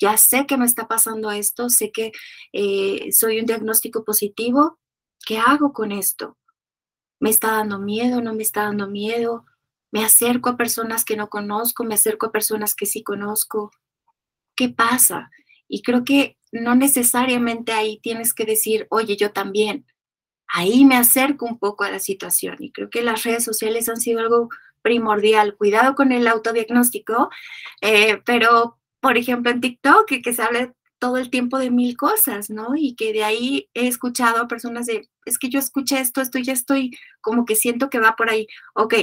ya sé que me está pasando esto, sé que eh, soy un diagnóstico positivo, ¿qué hago con esto? ¿Me está dando miedo? ¿No me está dando miedo? ¿Me acerco a personas que no conozco? ¿Me acerco a personas que sí conozco? ¿Qué pasa? Y creo que no necesariamente ahí tienes que decir, oye, yo también. Ahí me acerco un poco a la situación y creo que las redes sociales han sido algo primordial. Cuidado con el autodiagnóstico, eh, pero por ejemplo, en TikTok, que, se habla todo el tiempo de mil cosas, ¿no? Y que de ahí he escuchado a personas de, es que yo escuché esto, esto, ya estoy como que siento que va por ahí. Ok,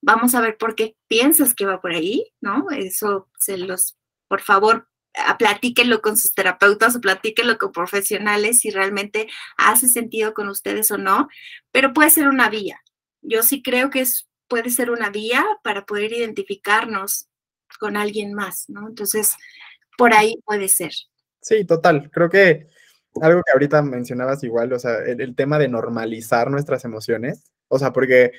vamos a ver por qué piensas que va por ahí, ¿no? Eso se los, por favor, platíquenlo con sus terapeutas o platíquenlo con profesionales si realmente hace sentido con ustedes o no, pero puede ser una vía. Yo sí creo que es, puede ser una vía para poder identificarnos con alguien más, ¿no? Entonces, por ahí puede ser. Sí, total. Creo que algo que ahorita mencionabas igual, o sea, el, tema de normalizar nuestras emociones, o sea, porque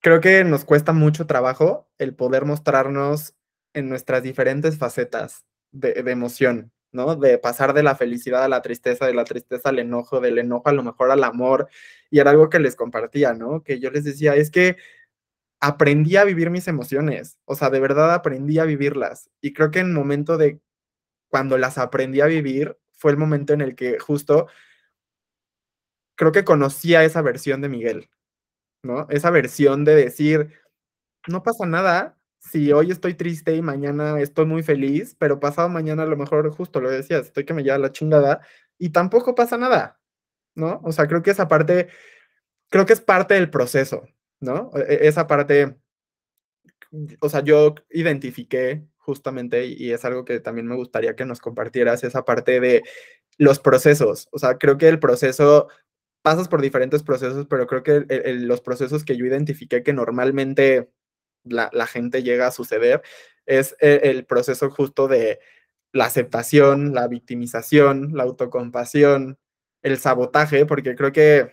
creo que nos cuesta mucho trabajo el poder mostrarnos en nuestras diferentes facetas de, emoción, ¿no? De pasar de la felicidad a la tristeza, de la tristeza al enojo, del enojo a lo mejor al amor. Y era algo que les compartía, ¿no? Que yo les decía, es que aprendí a vivir mis emociones, o sea, de verdad aprendí a vivirlas. Y creo que en el momento de cuando las aprendí a vivir, fue el momento en el que justo creo que conocía esa versión de Miguel, ¿no? Esa versión de decir, no pasa nada si hoy estoy triste y mañana estoy muy feliz, pero pasado mañana a lo mejor justo lo decías, estoy que me lleva la chingada y tampoco pasa nada, ¿no? O sea, creo que esa parte, creo que es parte del proceso, ¿no? E, e, esa parte, o sea, yo identifiqué justamente, y es algo que también me gustaría que nos compartieras, esa parte de los procesos. O sea, creo que el proceso, pasas por diferentes procesos, pero creo que los procesos que yo identifiqué que normalmente la, gente llega a suceder, es eh, el proceso justo de la aceptación, la victimización, la autocompasión, el sabotaje, porque creo que,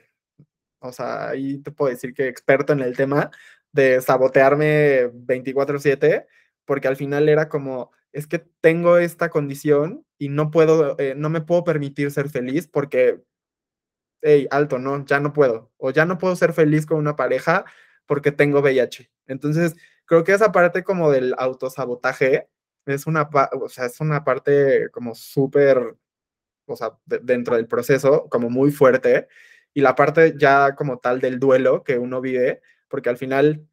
o sea, ahí te puedo decir que experto en el tema de sabotearme 24/7, porque al final era como, es que tengo esta condición y no puedo, eh, no me puedo permitir ser feliz porque, hey, alto, no, ya no puedo, o ya no puedo ser feliz con una pareja porque tengo VIH. Entonces, creo que esa parte como del autosabotaje es una, o sea, es una parte como súper, o sea, dentro del proceso, como muy fuerte, y la parte ya como tal del duelo que uno vive, porque al final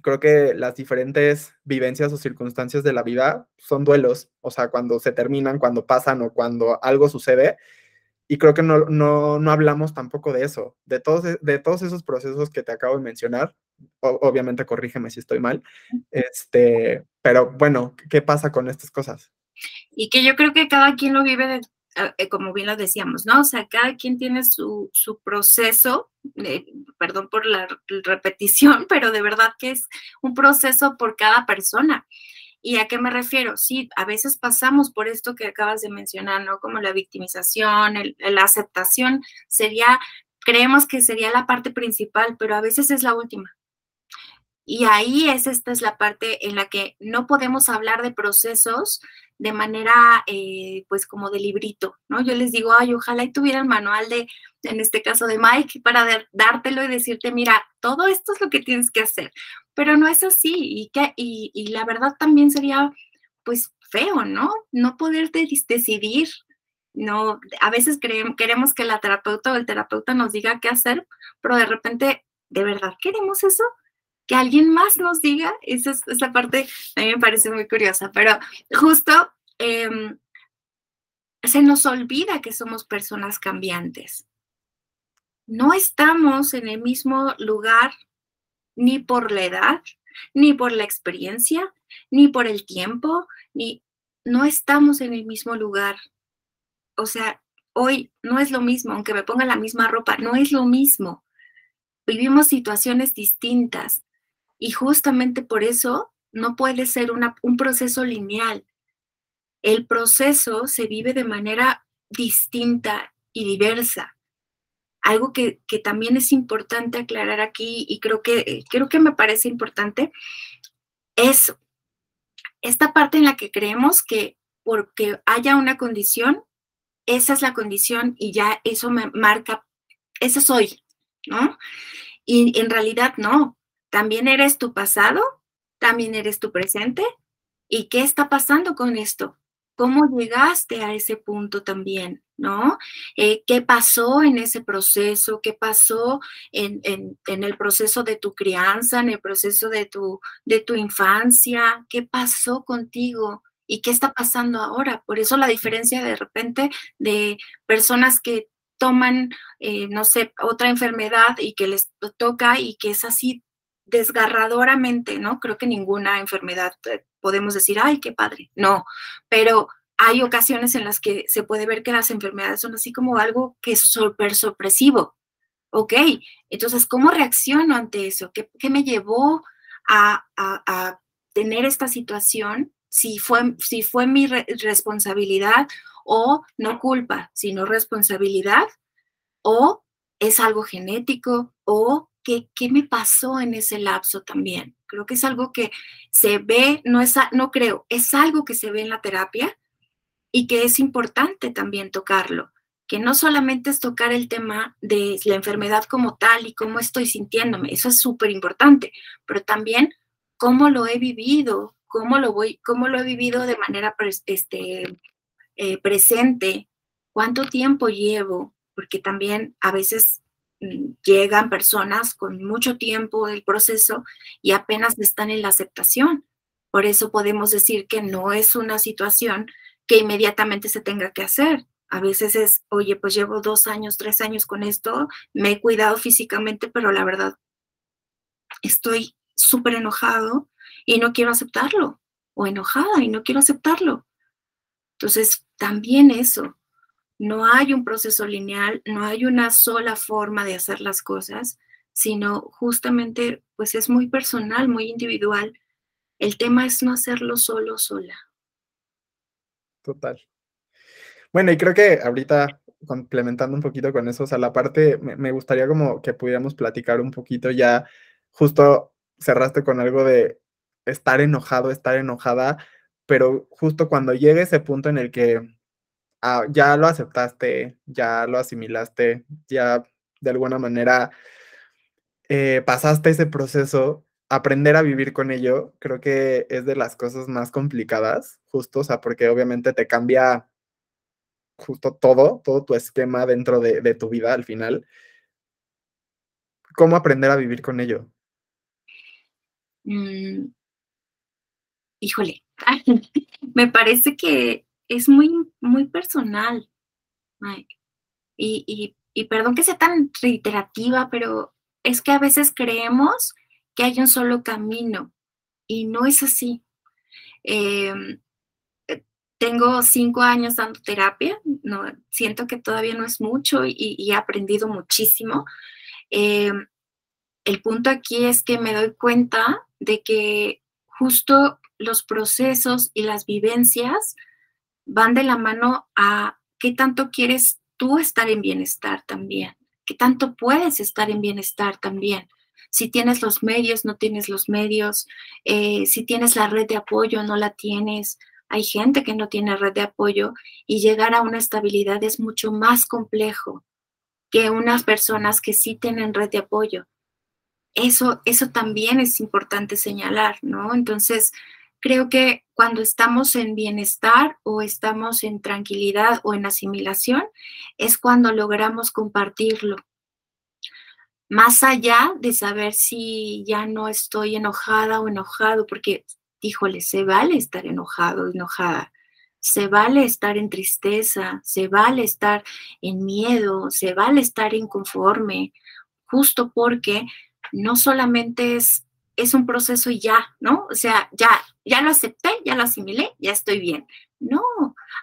creo que las diferentes vivencias o circunstancias de la vida son duelos, o sea, cuando se terminan, cuando pasan o cuando algo sucede. Y creo que no, no, no hablamos tampoco de eso, de todos, de todos esos procesos que te acabo de mencionar. obviamente, corrígeme si estoy mal. Este, pero bueno, ¿qué pasa con estas cosas? Y que yo creo que cada quien lo vive de, eh, como bien lo decíamos, ¿no? O sea, cada quien tiene su, su proceso, perdón por la repetición, pero de verdad que es un proceso por cada persona. ¿Y a qué me refiero? Sí, a veces pasamos por esto que acabas de mencionar, ¿no? Como la victimización, la aceptación, sería, creemos que sería la parte principal, pero a veces es la última. Y ahí es, esta es la parte en la que no podemos hablar de procesos de manera, eh, pues como de librito, ¿no? Yo les digo, ay, ojalá y tuviera el manual de, en este caso de Mike, para dártelo y decirte, mira, todo esto es lo que tienes que hacer, pero no es así y, que, y, la verdad también sería, pues, feo, ¿no? No poder decidir, no, a veces creemos, queremos que la terapeuta o el terapeuta nos diga qué hacer, pero de repente, ¿de verdad queremos eso? Que alguien más nos diga, esa, es, esa parte a mí me parece muy curiosa, pero justo em, se nos olvida que somos personas cambiantes. No estamos en el mismo lugar ni por la edad, ni por la experiencia, ni por el tiempo, ni no estamos en el mismo lugar. O sea, hoy no es lo mismo, aunque me ponga la misma ropa, no es lo mismo. Vivimos situaciones distintas. Y justamente por eso no puede ser un proceso lineal. El proceso se vive de manera distinta y diversa. Algo que, también es importante aclarar aquí y creo que, creo que me parece importante es esta parte en la que creemos que porque haya una condición, esa es la condición y ya eso me marca, eso soy, ¿no? Y en realidad no, también eres tu pasado, también eres tu presente. ¿Y qué está pasando con esto? ¿Cómo llegaste a ese punto también? ¿No? Eh, ¿Qué pasó en ese proceso? ¿Qué pasó en, el proceso de tu crianza, en el proceso de tu, infancia? ¿Qué pasó contigo? ¿Y qué está pasando ahora? Por eso la diferencia de repente de personas que toman, eh, no sé, otra enfermedad y que les toca y que es así desgarradoramente, ¿no? Creo que ninguna enfermedad eh, podemos decir, ay, qué padre, no, pero hay ocasiones en las que se puede ver que las enfermedades son así como algo que es súper sorpresivo. Ok, entonces, ¿cómo reacciono ante eso? ¿Qué, me llevó a, tener esta situación? Si fue, si fue mi responsabilidad o no culpa, sino responsabilidad, o es algo genético, o qué, me pasó en ese lapso también. Creo que es algo que se ve, no, es, no creo, es algo que se ve en la terapia y que es importante también tocarlo, que no solamente es tocar el tema de la enfermedad como tal y cómo estoy sintiéndome, eso es súper importante, pero también cómo lo he vivido, cómo lo voy, cómo lo he vivido de manera este, eh, presente, cuánto tiempo llevo, porque también a veces llegan personas con mucho tiempo del proceso y apenas están en la aceptación. Por eso podemos decir que no es una situación que inmediatamente se tenga que hacer. A veces es, oye, pues llevo dos años, tres años con esto, me he cuidado físicamente, pero la verdad estoy súper enojado y no quiero aceptarlo, o enojada y no quiero aceptarlo. Entonces, también eso, no hay un proceso lineal, no hay una sola forma de hacer las cosas, sino justamente pues es muy personal, muy individual El tema es no hacerlo solo, sola. Total. Bueno, y creo que ahorita complementando un poquito con eso, o sea, la parte, me, gustaría como que pudiéramos platicar un poquito ya, justo cerraste con algo de estar enojado, estar enojada, pero justo cuando llegue ese punto en el que ah, ya lo aceptaste, ya lo asimilaste, ya de alguna manera eh, pasaste ese proceso, aprender a vivir con ello, creo que es de las cosas más complicadas, justo, o sea, porque obviamente te cambia justo todo, todo tu esquema dentro de, tu vida al final. ¿Cómo aprender a vivir con ello? Mm. Híjole, me parece que es muy, muy personal. Y, y, perdón que sea tan reiterativa, pero es que a veces creemos que hay un solo camino y no es así. Em, tengo cinco años dando terapia, no, siento que todavía no es mucho y, he aprendido muchísimo. Em, el punto aquí es que me doy cuenta de que justo los procesos y las vivencias van de la mano a qué tanto quieres tú estar en bienestar también, qué tanto puedes estar en bienestar también. Si tienes los medios, no tienes los medios, eh, si tienes la red de apoyo, no la tienes, hay gente que no tiene red de apoyo y llegar a una estabilidad es mucho más complejo que unas personas que sí tienen red de apoyo. Eso, eso también es importante señalar, ¿no? Entonces, creo que cuando estamos en bienestar o estamos en tranquilidad o en asimilación, es cuando logramos compartirlo. Más allá de saber si ya no estoy enojada o enojado, porque híjole, se vale estar enojado, enojada, se vale estar en tristeza, se vale estar en miedo, se vale estar inconforme, justo porque no solamente es, es un proceso y ya, ¿no? O sea, ya, ya lo acepté, ya lo asimilé, ya estoy bien. No,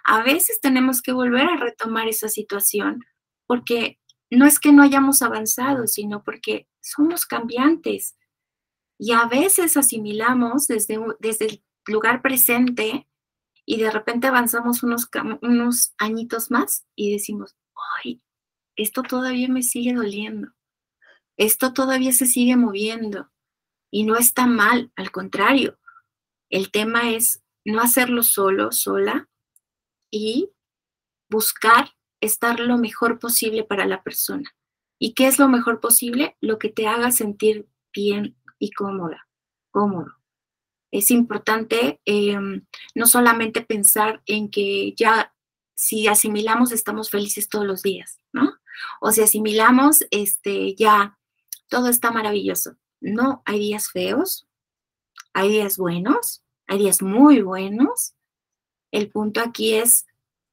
a veces tenemos que volver a retomar esa situación porque no es que no hayamos avanzado, sino porque somos cambiantes y a veces asimilamos desde, desde el lugar presente y de repente avanzamos unos, unos añitos más y decimos, ay, esto todavía me sigue doliendo, esto todavía se sigue moviendo y no está mal, al contrario, el tema es no hacerlo solo, sola y buscar estar lo mejor posible para la persona. ¿Y qué es lo mejor posible? Lo que te haga sentir bien y cómoda, cómodo. Es importante em, no solamente pensar en que ya si asimilamos estamos felices todos los días, ¿no? O si asimilamos, este, ya todo está maravilloso. No, hay días feos, hay días buenos, hay días muy buenos. El punto aquí es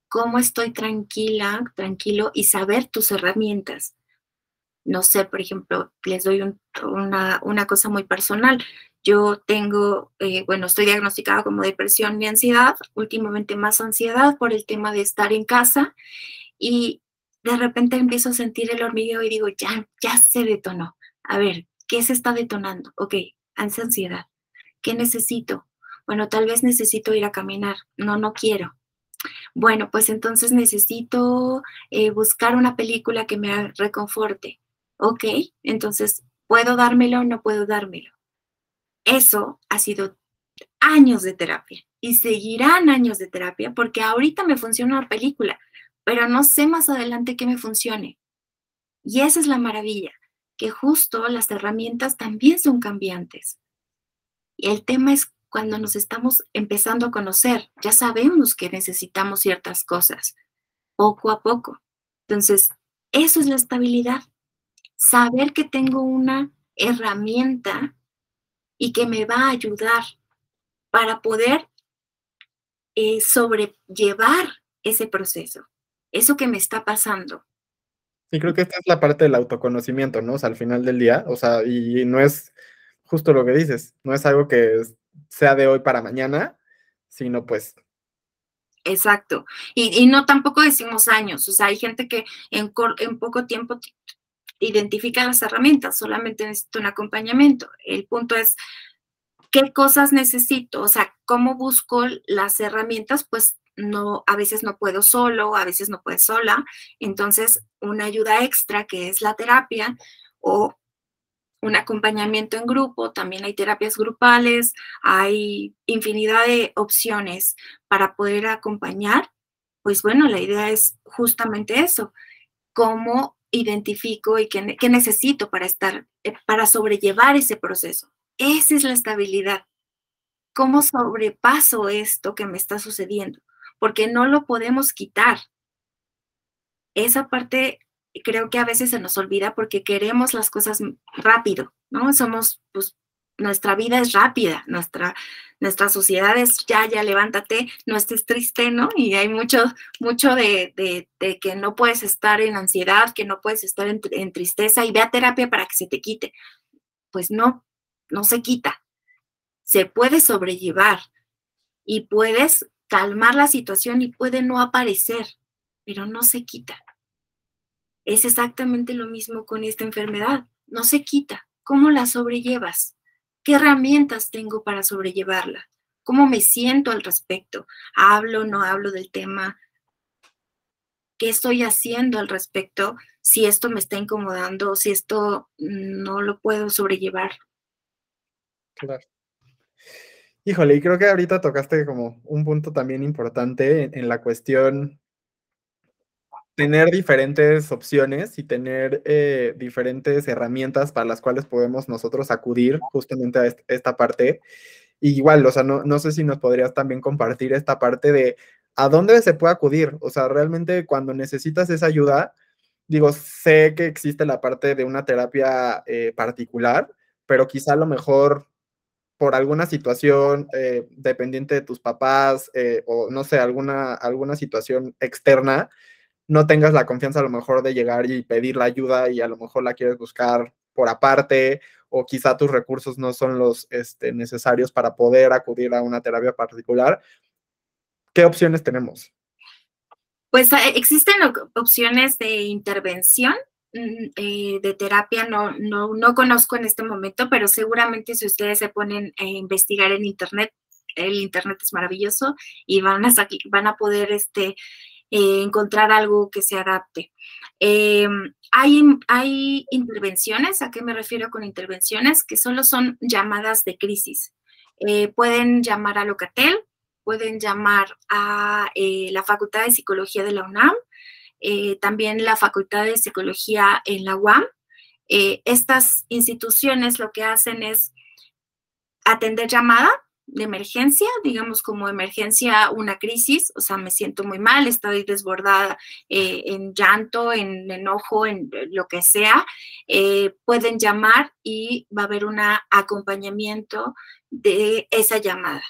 cómo estoy tranquila, tranquilo y saber tus herramientas no sé, por ejemplo, les doy una, cosa muy personal. Yo tengo, eh, bueno, estoy diagnosticada como depresión y ansiedad, últimamente más ansiedad por el tema de estar en casa y de repente empiezo a sentir el hormigueo y digo, ya, ya se detonó. A ver, ¿qué se está detonando? Ok, ansiedad. ¿Qué necesito? Bueno, tal vez necesito ir a caminar. No, no quiero. Bueno, pues entonces necesito eh, buscar una película que me reconforte ok, entonces, ¿puedo dármelo o no puedo dármelo? Eso ha sido años de terapia y seguirán años de terapia porque ahorita me funciona una película, pero no sé más adelante que me funcione. Y esa es la maravilla, que justo las herramientas también son cambiantes. Y el tema es cuando nos estamos empezando a conocer, ya sabemos que necesitamos ciertas cosas, poco a poco. Entonces, eso es la estabilidad saber que tengo una herramienta y que me va a ayudar para poder eh, sobrellevar ese proceso, eso que me está pasando. Sí, creo que esta es la parte del autoconocimiento, ¿no? O sea, al final del día, o sea, y no es justo lo que dices, no es algo que sea de hoy para mañana, sino pues Exacto. Y, no tampoco decimos años, o sea, hay gente que en, en poco tiempo identifica las herramientas, solamente necesito un acompañamiento. El punto es ¿qué cosas necesito? O sea, ¿cómo busco las herramientas? Pues no, a veces no puedo solo, a veces no puedo sola. Entonces, una ayuda extra que es la terapia o un acompañamiento en grupo, también hay terapias grupales, hay infinidad de opciones para poder acompañar. Pues bueno, la idea es justamente eso, cómo identifico y qué, qué necesito para estar, eh, para sobrellevar ese proceso. Esa es la estabilidad. ¿Cómo sobrepaso esto que me está sucediendo? Porque no lo podemos quitar. Esa parte creo que a veces se nos olvida porque queremos las cosas rápido, ¿no? Somos, pues, nuestra vida es rápida, nuestra, nuestra sociedad es ya, ya levántate, no estés triste, ¿no? Y hay mucho, mucho de, de, que no puedes estar en ansiedad, que no puedes estar en, en tristeza y ve a terapia para que se te quite. Pues no, no se quita. Se puede sobrellevar y puedes calmar la situación y puede no aparecer, pero no se quita. Es exactamente lo mismo con esta enfermedad. No se quita. ¿Cómo la sobrellevas? ¿Qué herramientas tengo para sobrellevarla? ¿Cómo me siento al respecto? ¿Hablo, no hablo del tema? ¿Qué estoy haciendo al respecto? Si esto me está incomodando, si esto no lo puedo sobrellevar. Claro. Híjole, y creo que ahorita tocaste como un punto también importante en, la cuestión tener diferentes opciones y tener eh, diferentes herramientas para las cuales podemos nosotros acudir justamente a esta parte. igual, o sea, no, no sé si nos podrías también compartir esta parte de a dónde se puede acudir. O sea, realmente cuando necesitas esa ayuda, digo, sé que existe la parte de una terapia eh, particular, pero quizá a lo mejor por alguna situación eh, dependiente de tus papás eh, o no sé, alguna, alguna situación externa, no tengas la confianza a lo mejor de llegar y pedir la ayuda y a lo mejor la quieres buscar por aparte o quizá tus recursos no son los este, necesarios para poder acudir a una terapia particular. ¿Qué opciones tenemos? Pues eh, existen opciones de intervención eh, de terapia no, no, no conozco en este momento, pero seguramente si ustedes se ponen a investigar en Internet, el Internet es maravilloso y van a, van a poder este, eh, encontrar algo que se adapte. Em, hay, hay intervenciones, ¿a qué me refiero con intervenciones? Que solo son llamadas de crisis. Eh, pueden llamar a Locatel, pueden llamar a la Facultad de Psicología de la UNAM, eh, también la Facultad de Psicología en la UAM. Eh, estas instituciones lo que hacen es atender llamada de emergencia, digamos como emergencia, una crisis, o sea, me siento muy mal, estoy desbordada eh, en llanto, en enojo, en lo que sea, pueden llamar y va a haber un acompañamiento de esa llamada.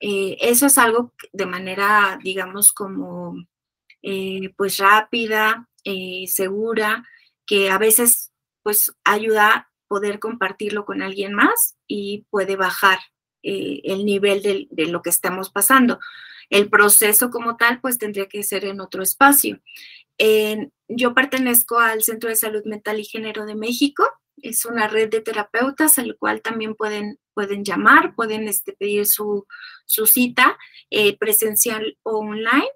eso es algo de manera, digamos, como eh, pues rápida, eh, segura, que a veces pues ayuda a poder compartirlo con alguien más y puede bajar eh, el nivel de, lo que estamos pasando. El proceso como tal pues tendría que ser en otro espacio. yo pertenezco al Centro de Salud Mental y Género de México. Es una red de terapeutas al cual también pueden, pueden llamar, pueden este, pedir su, su cita presencial o online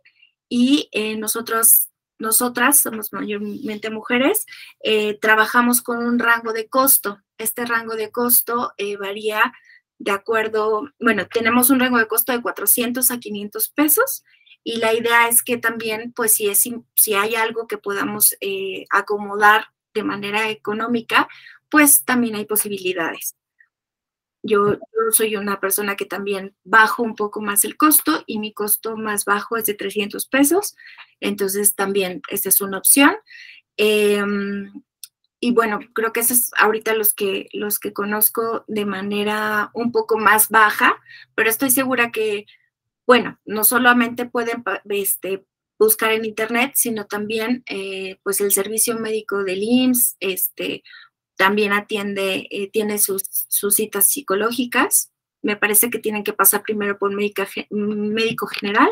y eh, nosotros, nosotras, somos mayormente mujeres, eh, trabajamos con un rango de costo. Este rango de costo eh, varía de acuerdo, bueno, tenemos un rango de costo de 400 a 500 pesos y la idea es que también, pues si, es, si hay algo que podamos acomodar de manera económica, pues también hay posibilidades. Yo, soy una persona que también bajo un poco más el costo y mi costo más bajo es de 300 pesos. Entonces también esa es una opción. Em, y bueno, creo que esos es ahorita los que, los que conozco de manera un poco más baja, pero estoy segura que, bueno, no solamente pueden este, buscar en internet, sino también eh, pues el servicio médico del IMSS, este, también atiende, eh, tiene sus, citas psicológicas. Me parece que tienen que pasar primero por médico general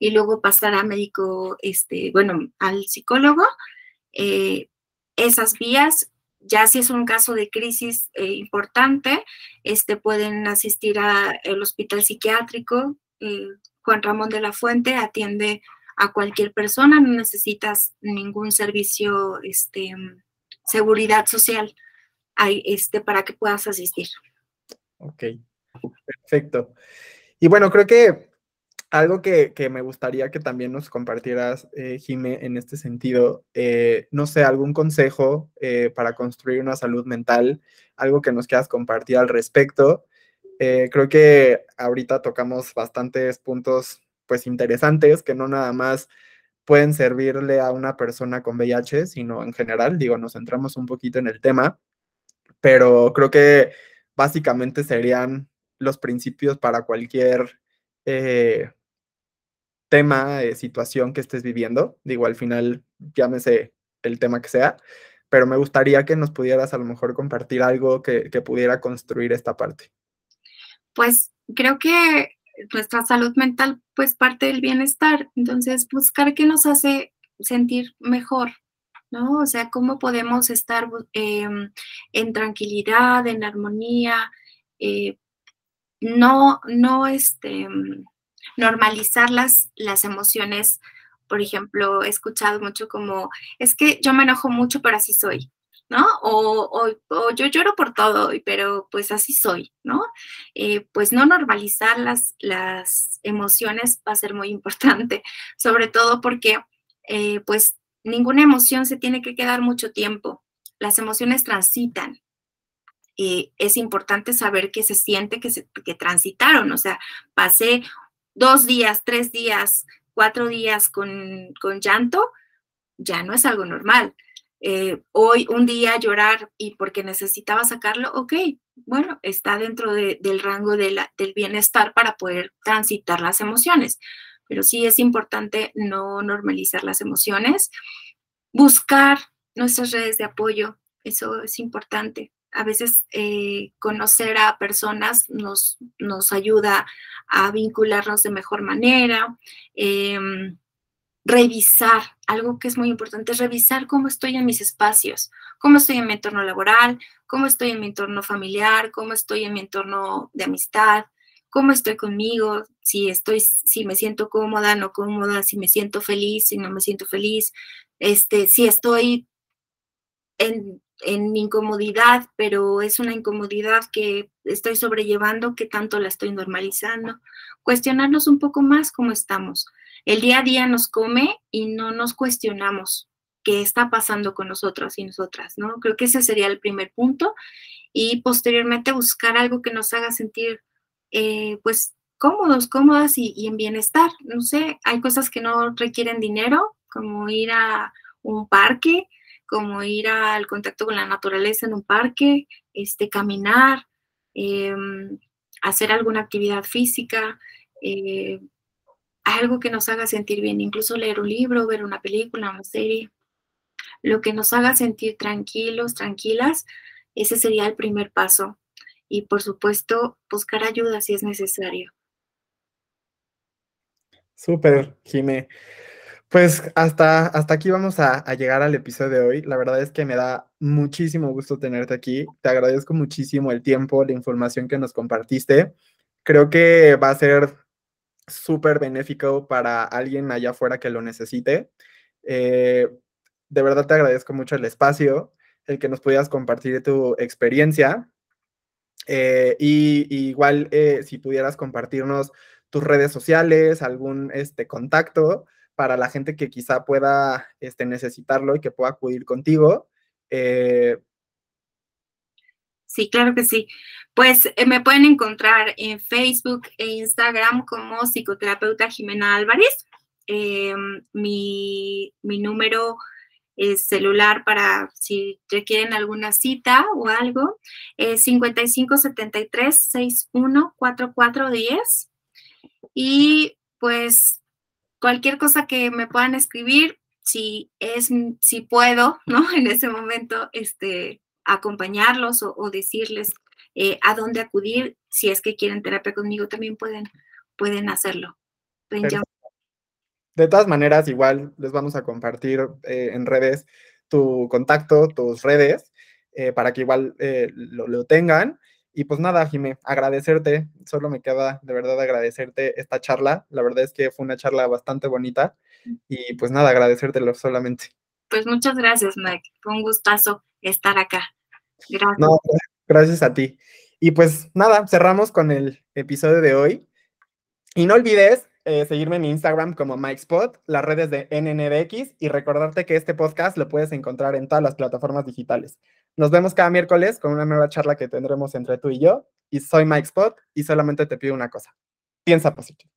y luego pasar a médico, este, bueno, al psicólogo. Eh, esas vías ya si es un caso de crisis eh, importante, este, pueden asistir al hospital psiquiátrico. Juan Ramón de la Fuente atiende a cualquier persona, no necesitas ningún servicio, este, seguridad social este, para que puedas asistir. Ok, perfecto. Y bueno, creo que algo que, me gustaría que también nos compartieras, eh, Jime, en este sentido, eh, no sé, algún consejo eh, para construir una salud mental, algo que nos quieras compartir al respecto. Eh, creo que ahorita tocamos bastantes puntos, pues, interesantes, que no nada más pueden servirle a una persona con VIH, sino en general, digo, nos centramos un poquito en el tema, pero creo que básicamente serían los principios para cualquier tema, situación que estés viviendo. Digo, al final, llámese el tema que sea, pero me gustaría que nos pudieras a lo mejor compartir algo que, pudiera construir esta parte. Pues creo que nuestra salud mental, pues parte del bienestar. Entonces, buscar qué nos hace sentir mejor, ¿no? O sea, cómo podemos estar em, en tranquilidad, en armonía, eh, no, no, este, normalizar las, las emociones. Por ejemplo, he escuchado mucho como, es que yo me enojo mucho, pero así soy, ¿no? O, yo lloro por todo, pero pues así soy, ¿no? Eh, pues no normalizar las, las emociones va a ser muy importante, sobre todo porque eh, pues ninguna emoción se tiene que quedar mucho tiempo. Las emociones transitan, eh, es importante saber que se siente que, transitaron, o sea, pasé dos días, tres días, cuatro días con, llanto, ya no es algo normal. Eh, hoy un día llorar y porque necesitaba sacarlo, ok, bueno, está dentro del rango del bienestar para poder transitar las emociones. Pero sí es importante no normalizar las emociones, buscar nuestras redes de apoyo, eso es importante. A veces eh, conocer a personas nos, nos, ayuda a vincularnos de mejor manera, em, revisar, algo que es muy importante, es revisar cómo estoy en mis espacios, cómo estoy en mi entorno laboral, cómo estoy en mi entorno familiar, cómo estoy en mi entorno de amistad, cómo estoy conmigo, si estoy, si me siento cómoda, no cómoda, si me siento feliz, si no me siento feliz, este, si estoy en en incomodidad, pero es una incomodidad que estoy sobrellevando, que tanto la estoy normalizando. Cuestionarnos un poco más cómo estamos. El día a día nos come y no nos cuestionamos qué está pasando con nosotros y nosotras, ¿no? Creo que ese sería el primer punto. Y posteriormente buscar algo que nos haga sentir, eh, pues, cómodos, cómodas y, en bienestar. No sé, hay cosas que no requieren dinero, como ir a un parque, como ir al contacto con la naturaleza en un parque, este, caminar, em, hacer alguna actividad física, eh, algo que nos haga sentir bien, incluso leer un libro, ver una película, una serie, lo que nos haga sentir tranquilos, tranquilas, ese sería el primer paso. Y por supuesto, buscar ayuda si es necesario. Súper, Jime. Pues hasta, hasta aquí vamos a, llegar al episodio de hoy. La verdad es que me da muchísimo gusto tenerte aquí. Te agradezco muchísimo el tiempo, la información que nos compartiste. Creo que va a ser súper benéfico para alguien allá afuera que lo necesite. Eh, de verdad te agradezco mucho el espacio, el que nos pudieras compartir tu experiencia. Eh, y, igual eh, si pudieras compartirnos tus redes sociales, algún este, contacto para la gente que quizá pueda este, necesitarlo y que pueda acudir contigo. Eh, sí, claro que sí. Pues eh, me pueden encontrar en Facebook e Instagram como psicoterapeuta Jimena Álvarez. Em, mi, número es celular para si requieren alguna cita o algo, es 5573 614410. Y pues cualquier cosa que me puedan escribir, si es, si puedo, ¿no? En ese momento, este, acompañarlos o, decirles eh, a dónde acudir, si es que quieren terapia conmigo, también pueden, pueden hacerlo. de todas maneras, igual les vamos a compartir eh, en redes tu contacto, tus redes. eh, para que igual eh, lo, lo, tengan. Y pues nada, Jimé, agradecerte, solo me queda de verdad agradecerte esta charla. La verdad es que fue una charla bastante bonita y pues nada, agradecértelo solamente. Pues muchas gracias, Mike. Fue un gustazo estar acá. Gracias. No, gracias a ti. Y pues nada, cerramos con el episodio de hoy. Y no olvides eh, seguirme en mi Instagram como MikeSpot, las redes de NNBX y recordarte que este podcast lo puedes encontrar en todas las plataformas digitales. Nos vemos cada miércoles con una nueva charla que tendremos entre tú y yo. Y soy Mike Spot y solamente te pido una cosa. Piensa positivo.